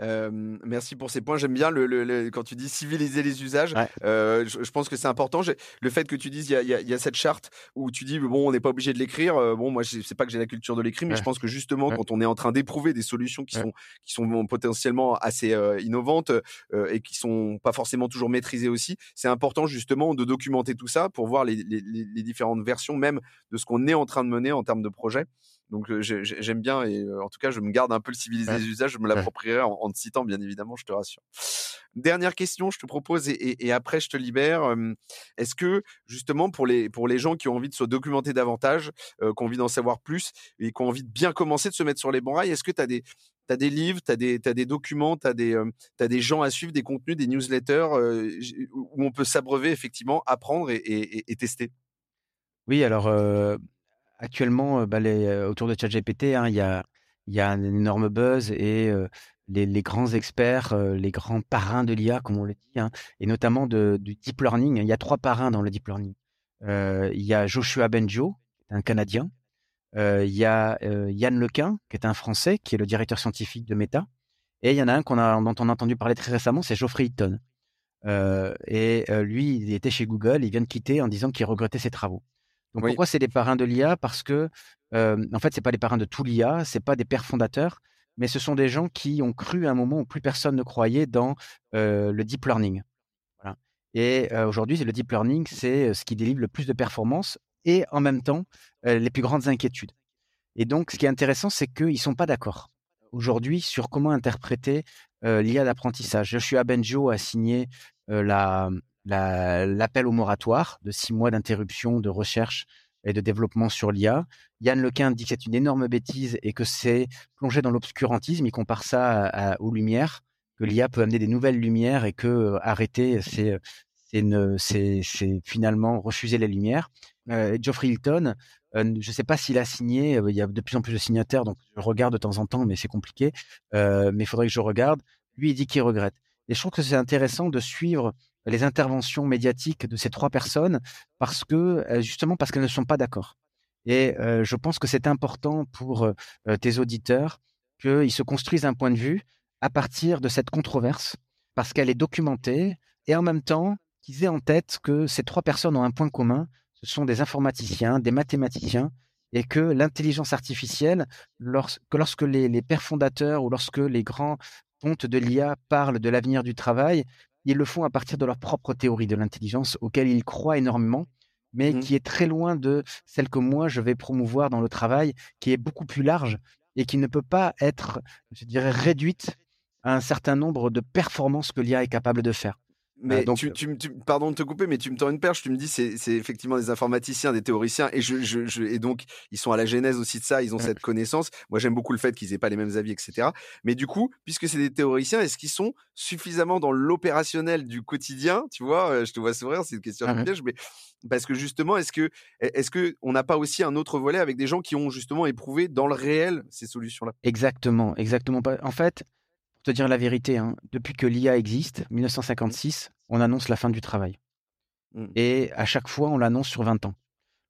merci pour ces points. J'aime bien le, quand tu dis civiliser les usages. je, pense que c'est important. Le fait que tu dises il y, a, cette charte où tu dis bon, on n'est pas obligé de l'écrire. bon, moi, je sais pas que j'ai la culture de l'écrire, mais je pense que justement, quand on est en train d'éprouver des solutions qui sont qui sont potentiellement assez innovantes et qui sont pas forcément toujours maîtrisées aussi, c'est important justement de documenter tout ça pour voir les, les différentes versions même de ce qu'on est en train de mener en termes de projet. Donc j'aime bien et en tout cas je me garde un peu le civiliser des usages, je me l'approprierai en, te citant bien évidemment, je te rassure. Dernière question, je te propose et, après je te libère. Est-ce que justement pour les pour les gens qui ont envie de se documenter davantage, qui ont envie d'en savoir plus et qui ont envie de bien commencer de se mettre sur les bons rails, est-ce que tu as des as des livres, tu as des, as des documents, tu as, des, as des gens à suivre, des contenus, des newsletters où on peut s'abreuver effectivement, apprendre et, tester? Oui, alors actuellement, bah, autour de ChatGPT, hein, il y, a, un énorme buzz et les, grands experts, les grands parrains de l'IA, comme on le dit, hein, et notamment du deep learning. Il y a trois parrains dans le deep learning. il y a Joshua Benjo, un Canadien. il y a Yann Lequin, qui est un Français, qui est le directeur scientifique de Meta. Et il y en a un dont on a entendu parler très récemment, c'est Geoffrey Hinton. et lui, il était chez Google, il vient de quitter en disant qu'il regrettait ses travaux. Donc pourquoi c'est des parrains de l'IA Parce que en fait, c'est pas les parrains de tout l'IA, c'est pas des pères fondateurs, mais ce sont des gens qui ont cru à un moment où plus personne ne croyait dans le deep learning. Voilà. Et aujourd'hui, le deep learning, c'est ce qui délivre le plus de performance et en même temps les plus grandes inquiétudes. Et donc, ce qui est intéressant, c'est qu'ils sont pas d'accord aujourd'hui sur comment interpréter l'IA d'apprentissage. Joshua Benjo a signé la, l'appel au moratoire de six mois d'interruption de recherche et de développement sur l'IA. Yann Lequin dit que c'est une énorme bêtise et que c'est plongé dans l'obscurantisme. Il compare ça aux lumières, que l'IA peut amener des nouvelles lumières et que euh, arrêter, c'est c'est finalement refuser les lumières. Euh, Geoffrey Hilton, euh, je ne sais pas s'il a signé, il y a de plus en plus de signataires, donc je regarde de temps en temps, mais c'est compliqué. mais il faudrait que je regarde. Lui, il dit qu'il regrette. Et je trouve que c'est intéressant de suivre les interventions médiatiques de ces trois personnes parce que euh, justement parce qu'elles ne sont pas d'accord. Et euh, je pense que c'est important pour euh, tes auditeurs qu'ils se construisent un point de vue à partir de cette controverse parce qu'elle est documentée et en même temps qu'ils aient en tête que ces trois personnes ont un point commun, ce sont des informaticiens, des mathématiciens et que l'intelligence artificielle, lorsque, lorsque les, les pères fondateurs ou lorsque les grands pontes de l'IA parlent de l'avenir du travail, ils le font à partir de leur propre théorie de l'intelligence, auquel ils croient énormément, mais mmh. qui est très loin de celle que moi je vais promouvoir dans le travail, qui est beaucoup plus large et qui ne peut pas être, je dirais, réduite à un certain nombre de performances que l'IA est capable de faire. Mais donc, tu, tu, pardon de te couper, mais tu me tends une perche. Tu me dis c'est, c'est effectivement des informaticiens, des théoriciens, et je, je, et donc ils sont à la genèse aussi de ça. Ils ont cette connaissance. Moi, j'aime beaucoup le fait qu'ils aient pas les mêmes avis, etc. Mais du coup, puisque c'est des théoriciens, est-ce qu'ils sont suffisamment dans l'opérationnel du quotidien Tu vois, euh, je te vois sourire. C'est une question de piège, mais parce que justement, est-ce que est-ce que on n'a pas aussi un autre volet avec des gens qui ont justement éprouvé dans le réel ces solutions-là? Exactement, exactement. En fait, te dire la vérité, hein, depuis que l'IA existe, 1956, on annonce la fin du travail. Mmh. Et à chaque fois, on l'annonce sur 20 ans.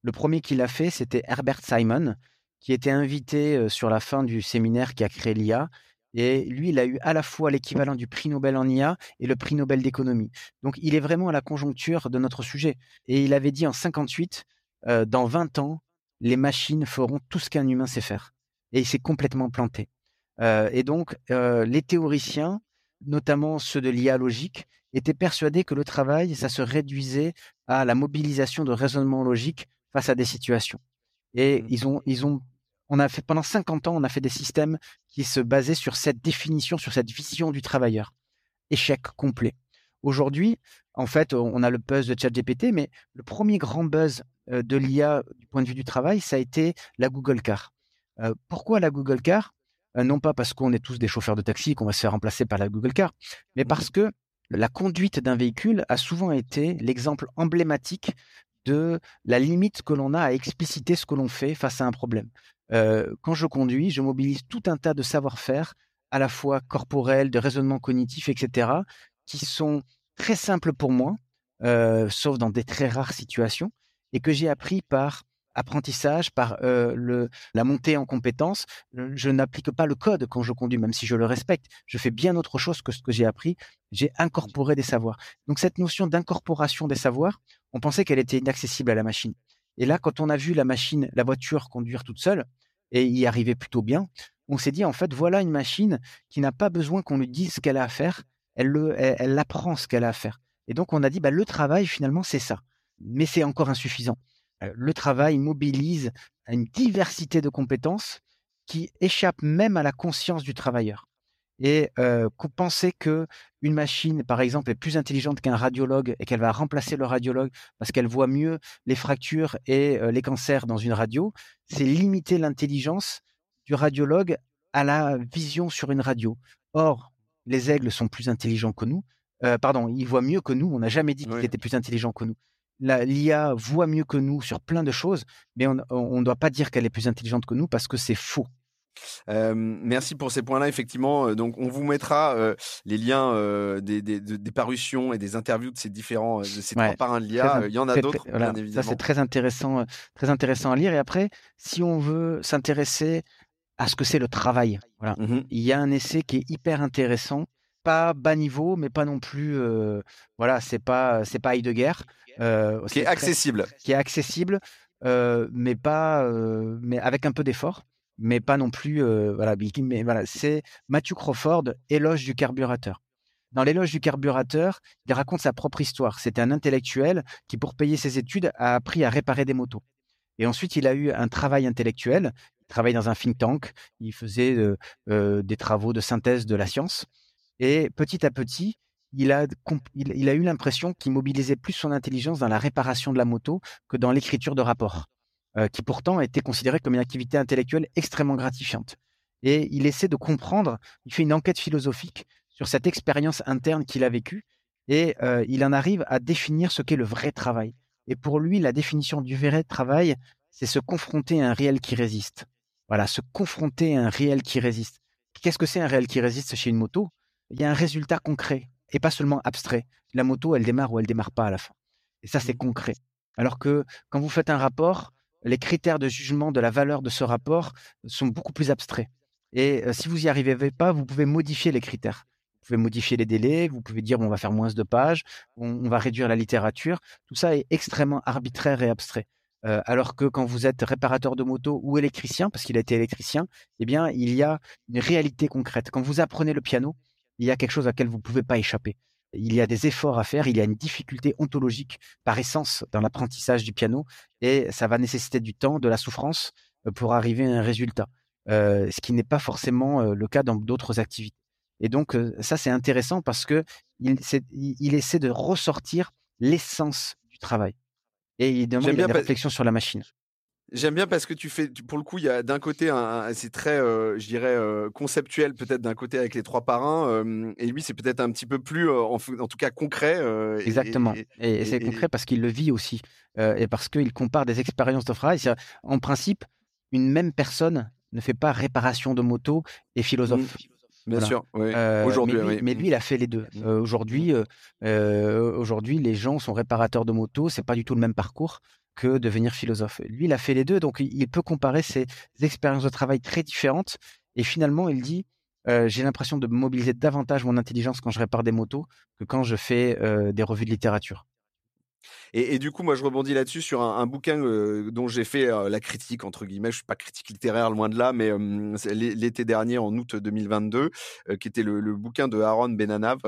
Le premier qui l'a fait, c'était Herbert Simon, qui était invité euh, sur la fin du séminaire qui a créé l'IA. Et lui, il a eu à la fois l'équivalent du prix Nobel en IA et le prix Nobel d'économie. Donc, il est vraiment à la conjoncture de notre sujet. Et il avait dit en 58, euh, dans 20 ans, les machines feront tout ce qu'un humain sait faire. Et il s'est complètement planté. Euh, et donc, euh, les théoriciens, notamment ceux de l'IA logique, étaient persuadés que le travail, ça se réduisait à la mobilisation de raisonnement logique face à des situations. Et mmh. ils ont, ils ont, on a fait pendant 50 ans, on a fait des systèmes qui se basaient sur cette définition, sur cette vision du travailleur. Échec complet. Aujourd'hui, en fait, on a le buzz de ChatGPT, mais le premier grand buzz euh, de l'IA du point de vue du travail, ça a été la Google Car. pourquoi la Google Car? Non pas parce qu'on est tous des chauffeurs de taxi qu'on va se faire remplacer par la Google Car, mais mmh parce que la conduite d'un véhicule a souvent été l'exemple emblématique de la limite que l'on a à expliciter ce que l'on fait face à un problème. Euh, quand je conduis, je mobilise tout un tas de savoir-faire, à la fois corporel, de raisonnement cognitif, etc., qui sont très simples pour moi, euh, sauf dans des très rares situations, et que j'ai appris par apprentissage, par euh, le, la montée en compétences. Je n'applique pas le code quand je conduis, même si je le respecte. Je fais bien autre chose que ce que j'ai appris. J'ai incorporé des savoirs. Donc cette notion d'incorporation des savoirs, on pensait qu'elle était inaccessible à la machine. Et là, quand on a vu la machine, la voiture conduire toute seule et y arriver plutôt bien, on s'est dit en fait voilà une machine qui n'a pas besoin qu'on lui dise ce qu'elle a à faire. Elle, le, elle, apprend ce qu'elle a à faire. Et donc on a dit bah, le travail finalement c'est ça. Mais c'est encore insuffisant. Euh, le travail mobilise une diversité de compétences qui échappent même à la conscience du travailleur. Et euh, penser que une machine, par exemple, est plus intelligente qu'un radiologue et qu'elle va remplacer le radiologue parce qu'elle voit mieux les fractures et euh, les cancers dans une radio, c'est limiter l'intelligence du radiologue à la vision sur une radio. Or, les aigles sont plus intelligents que nous. pardon, ils voient mieux que nous. On n'a jamais dit qu'ils étaient plus intelligents que nous l'IA voit mieux que nous sur plein de choses, mais on ne doit pas dire qu'elle est plus intelligente que nous parce que c'est faux. merci pour ces points-là. Effectivement, donc on vous mettra euh, les liens euh, des, parutions et des interviews de ces différents de ces trois parrains de l'IA. Il y en a d'autres, bien évidemment. Ça c'est très intéressant, très intéressant à lire. Et après, si on veut s'intéresser à ce que c'est le travail, voilà, mmh il y a un essai qui est hyper intéressant pas bas niveau, mais pas non plus. voilà, c'est pas c'est pas Heidegger. Euh, qui est accessible. qui est accessible, mais pas, mais avec un peu d'effort, mais pas non plus. voilà, mais voilà, c'est Matthew Crawford, éloge du carburateur. Dans l'éloge du carburateur, il raconte sa propre histoire. C'était un intellectuel qui, pour payer ses études, a appris à réparer des motos. Et ensuite, il a eu un travail intellectuel. Il travaillait dans un think tank. Il faisait des travaux de synthèse de la science. Et petit à petit, il a, eu l'impression qu'il mobilisait plus son intelligence dans la réparation de la moto que dans l'écriture de rapports, euh, qui pourtant était considérée comme une activité intellectuelle extrêmement gratifiante. Et il essaie de comprendre, il fait une enquête philosophique sur cette expérience interne qu'il a vécue, et euh, il en arrive à définir ce qu'est le vrai travail. Et pour lui, la définition du vrai travail, c'est se confronter à un réel qui résiste. Voilà, se confronter à un réel qui résiste. Qu'est-ce que c'est un réel qui résiste chez une moto? Il y a un résultat concret et pas seulement abstrait. La moto, elle démarre ou elle démarre pas à la fin. Et ça, c'est mmh. concret. Alors que quand vous faites un rapport, les critères de jugement de la valeur de ce rapport sont beaucoup plus abstraits. Et euh, si vous n'y arrivez pas, vous pouvez modifier les critères. Vous pouvez modifier les délais, vous pouvez dire on va faire moins de pages, on, va réduire la littérature. Tout ça est extrêmement arbitraire et abstrait. Euh, alors que quand vous êtes réparateur de moto ou électricien, parce qu'il a été électricien, eh bien, il y a une réalité concrète. Quand vous apprenez le piano, il y a quelque chose à laquelle vous ne pouvez pas échapper. Il y a des efforts à faire, il y a une difficulté ontologique par essence dans l'apprentissage du piano et ça va nécessiter du temps, de la souffrance euh, pour arriver à un résultat, euh, ce qui n'est pas forcément euh, le cas dans d'autres activités. Et donc, ça, c'est intéressant parce que il, il, essaie de ressortir l'essence du travail. Et il demande des réflexions sur la machine. J'aime bien parce que tu fais, pour le coup, il y a d'un côté, c'est très, je dirais, conceptuel peut-être d'un côté avec les trois parrains, et lui, c'est peut-être un petit peu plus, en, tout cas, concret. Exactement. Et, c'est concret parce qu'il le vit aussi, et parce qu'il compare des expériences de travail. En principe, une même personne ne fait pas réparation de moto et philosophe. Mmh. Bien sûr, aujourd'hui. Mais, mais, lui, il a fait les deux. Mmh. aujourd'hui, aujourd'hui, les gens sont réparateurs de moto. C'est pas du tout le même parcours que devenir philosophe. Lui, il a fait les deux, donc il peut comparer ses expériences de travail très différentes. Et finalement, il dit j'ai l'impression de mobiliser davantage mon intelligence quand je répare des motos que quand je fais des revues de littérature. Et, du coup, moi, je rebondis là-dessus sur un, bouquin dont j'ai fait la critique, entre guillemets. Je suis pas critique littéraire, loin de là, mais l'été dernier, en août 2022, qui était le, bouquin de Aaron Benanav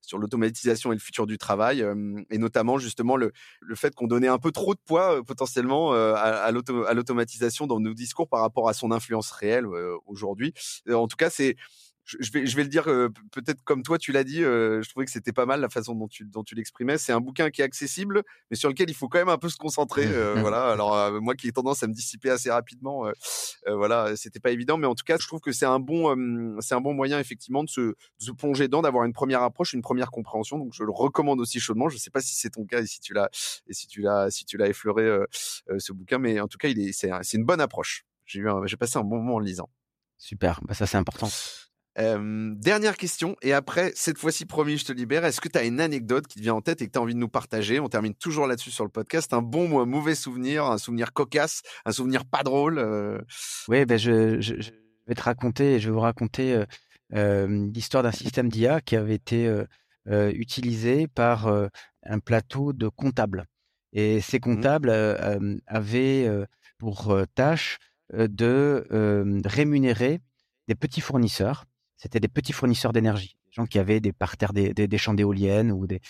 sur l'automatisation et le futur du travail, et notamment justement le, fait qu'on donnait un peu trop de poids potentiellement à l'automatisation dans nos discours par rapport à son influence réelle aujourd'hui. En tout cas, c'est je vais, je vais le dire peut-être comme toi tu l'as dit. je trouvais que c'était pas mal la façon dont tu, dont tu l'exprimais. C'est un bouquin qui est accessible, mais sur lequel il faut quand même un peu se concentrer. Mmh. voilà. Alors moi qui ai tendance à me dissiper assez rapidement, voilà, c'était pas évident, mais en tout cas, je trouve que c'est un bon, c'est un bon moyen effectivement de se, de se plonger dedans, d'avoir une première approche, une première compréhension. Donc je le recommande aussi chaudement. Je sais pas si c'est ton cas et si tu l'as, et si tu l'as, si tu l'as effleuré ce bouquin, mais en tout cas, il est, c'est, c'est une bonne approche. J'ai eu, j'ai passé un bon moment en lisant. Super, bah ça c'est important dernière question, et après, cette fois-ci, promis, je te libère. Est-ce que tu as une anecdote qui te vient en tête et que tu as envie de nous partager? On termine toujours là-dessus sur le podcast. Un bon ou un mauvais souvenir, un souvenir cocasse, un souvenir pas drôle Oui, ben je, je, vais te raconter, je vais vous raconter l'histoire d'un système d'IA qui avait été utilisé par un plateau de comptables. Et ces mmh comptables avaient pour tâche de rémunérer des petits fournisseurs c'était des petits fournisseurs d'énergie, des gens qui avaient des parterres, des, champs d'éoliennes ou des,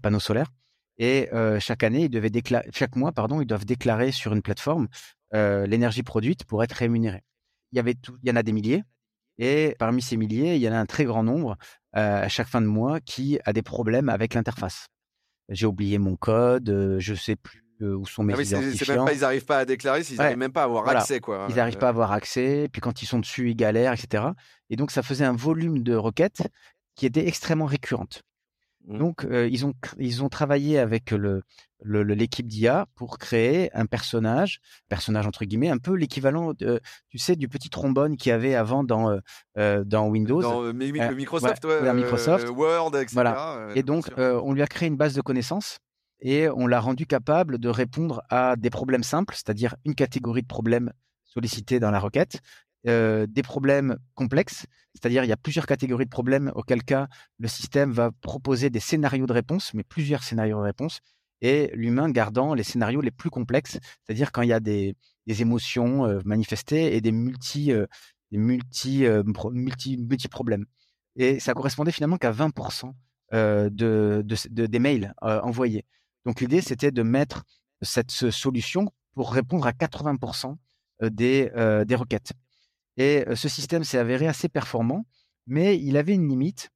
panneaux solaires. Et euh, chaque année, ils devaient déclarer, chaque mois, pardon, ils doivent déclarer sur une plateforme euh, l'énergie produite pour être rémunérés. Il y avait il y en a des milliers, et parmi ces milliers, il y en a un très grand nombre euh, à chaque fin de mois qui a des problèmes avec l'interface. J'ai oublié mon code, je sais plus où sont mes ah identifiants. ils n'arrivent pas à déclarer, ils n'arrivent même pas à avoir accès. Quoi. Ils n'arrivent pas à avoir accès, puis quand ils sont dessus, ils galèrent, etc. Et donc, ça faisait un volume de requêtes qui était extrêmement récurrente. Mmh. Donc, ils, ont, ils ont travaillé avec le, l'équipe d'IA pour créer un personnage, personnage entre guillemets, un peu l'équivalent, tu sais, du petit trombone qu'il y avait avant dans, dans Windows. Dans Microsoft, Microsoft. Word, etc. Voilà. Et donc, on lui a créé une base de connaissances et on l'a rendu capable de répondre à des problèmes simples, c'est-à-dire une catégorie de problèmes sollicités dans la requête, euh, des problèmes complexes, c'est-à-dire il y a plusieurs catégories de problèmes, auquel cas le système va proposer des scénarios de réponse, mais plusieurs scénarios de réponse, et l'humain gardant les scénarios les plus complexes, c'est-à-dire quand il y a des, émotions euh, manifestées et des multi, euh, multi, multi, multi problèmes. Et ça correspondait finalement qu'à 20% de, des mails envoyés. Donc l'idée, c'était de mettre cette solution pour répondre à 80% des, des requêtes. Et ce système s'est avéré assez performant, mais il avait une limite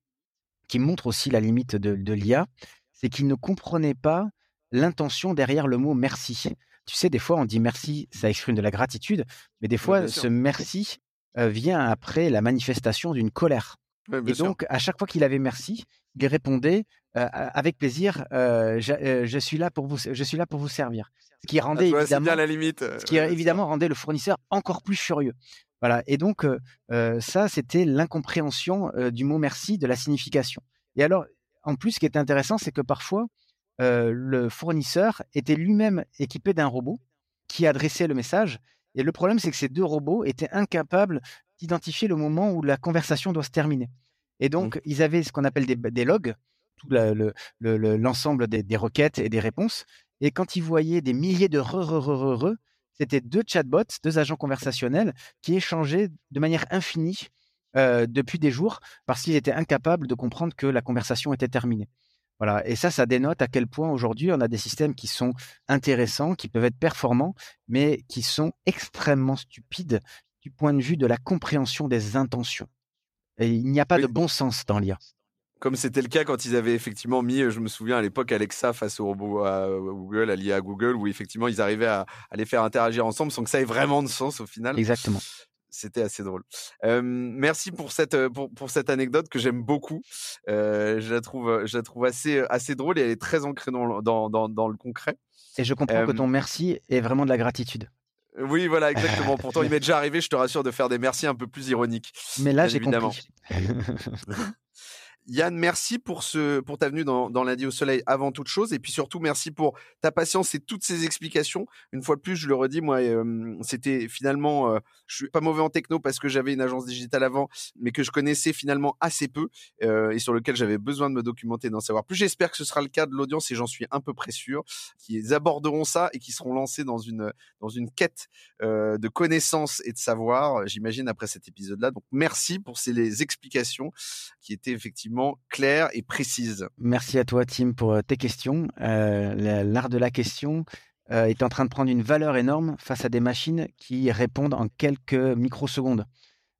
qui montre aussi la limite de, l'IA, c'est qu'il ne comprenait pas l'intention derrière le mot merci. Tu sais, des fois, on dit merci, ça exprime de la gratitude, mais des fois, ce merci vient après la manifestation d'une colère. Et donc, à chaque fois qu'il avait merci, il répondait avec plaisir, je, suis là pour vous, je suis là pour vous servir. Ce qui rendait évidemment, la limite. Ce qui évidemment rendait le fournisseur encore plus furieux. Voilà. Et donc ça, c'était l'incompréhension du mot merci, de la signification. Et alors, en plus, ce qui est intéressant, c'est que parfois le fournisseur était lui-même équipé d'un robot qui adressait le message. Et le problème, c'est que ces deux robots étaient incapables d'identifier le moment où la conversation doit se terminer. Et mmh. donc, ils avaient ce qu'on appelle des, logs, tout l'ensemble des, requêtes et des réponses. Et quand ils voyaient des milliers de re, re, re, re, c'était deux chatbots, deux agents conversationnels qui échangeaient de manière infinie euh, depuis des jours parce qu'ils étaient incapables de comprendre que la conversation était terminée. Voilà. Et ça, ça dénote à quel point aujourd'hui on a des systèmes qui sont intéressants, qui peuvent être performants, mais qui sont extrêmement stupides du point de vue de la compréhension des intentions. Et il n'y a pas de bon sens dans l'IA. Comme c'était le cas quand ils avaient effectivement mis, je me souviens à l'époque, Alexa face au robot à Google, à l'IA à Google, où effectivement ils arrivaient à, les faire interagir ensemble sans que ça ait vraiment de sens au final. Exactement. C'était assez drôle. merci pour cette, pour, pour cette anecdote que j'aime beaucoup. je, la trouve, je la trouve assez, assez drôle et elle est très ancrée dans, dans, dans, dans le concret. Et je comprends que ton merci est vraiment de la gratitude. Oui, voilà, exactement. Pourtant, il m'est déjà arrivé, je te rassure, de faire des merci un peu plus ironiques. Mais là, j'ai compris. Yann, merci pour, ce, pour ta venue dans, dans Lundi au Soleil avant toute chose. Et puis surtout, merci pour ta patience et toutes ces explications. Une fois de plus, je le redis, moi, c'était finalement, euh, je suis pas mauvais en techno parce que j'avais une agence digitale avant, mais que je connaissais finalement assez peu euh, et sur lequel j'avais besoin de me documenter, d'en savoir plus. J'espère que ce sera le cas de l'audience et j'en suis un peu près sûr, qu'ils aborderont ça et qui seront lancés dans une, dans une quête euh, de connaissances et de savoir, j'imagine, après cet épisode-là. Donc, merci pour ces les explications qui étaient effectivement claire et précise. Merci à toi, Tim, pour euh, tes questions. Euh, l'art de la question euh, est en train de prendre une valeur énorme face à des machines qui répondent en quelques microsecondes.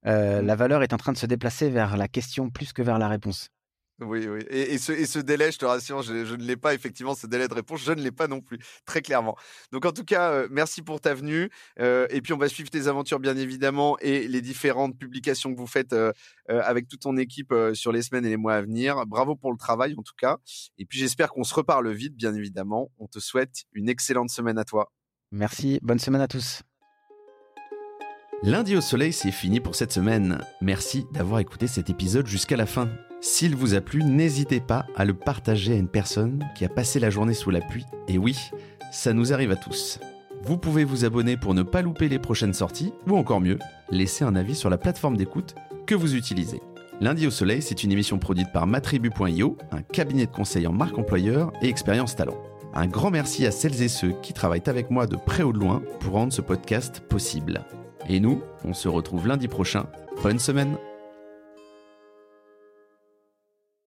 Mmh. la valeur est en train de se déplacer vers la question plus que vers la réponse. Oui, oui. Et, ce, et, ce, délai, je te rassure, je, ne l'ai pas effectivement, ce délai de réponse, je ne l'ai pas non plus, très clairement. Donc en tout cas, euh, merci pour ta venue. Euh, et puis on va suivre tes aventures, bien évidemment, et les différentes publications que vous faites euh, avec toute ton équipe sur les semaines et les mois à venir. Bravo pour le travail, en tout cas. Et puis j'espère qu'on se reparle vite, bien évidemment. On te souhaite une excellente semaine à toi. Merci, bonne semaine à tous. Lundi au soleil, c'est fini pour cette semaine. Merci d'avoir écouté cet épisode jusqu'à la fin. S'il vous a plu, n'hésitez pas à le partager à une personne qui a passé la journée sous la pluie. Et oui, ça nous arrive à tous. Vous pouvez vous abonner pour ne pas louper les prochaines sorties, ou encore mieux, laisser un avis sur la plateforme d'écoute que vous utilisez. Lundi au Soleil, c'est une émission produite par matribu.io, un cabinet de conseil en marque employeur et expérience talent. Un grand merci à celles et ceux qui travaillent avec moi de près ou de loin pour rendre ce podcast possible. Et nous, on se retrouve lundi prochain. Bonne semaine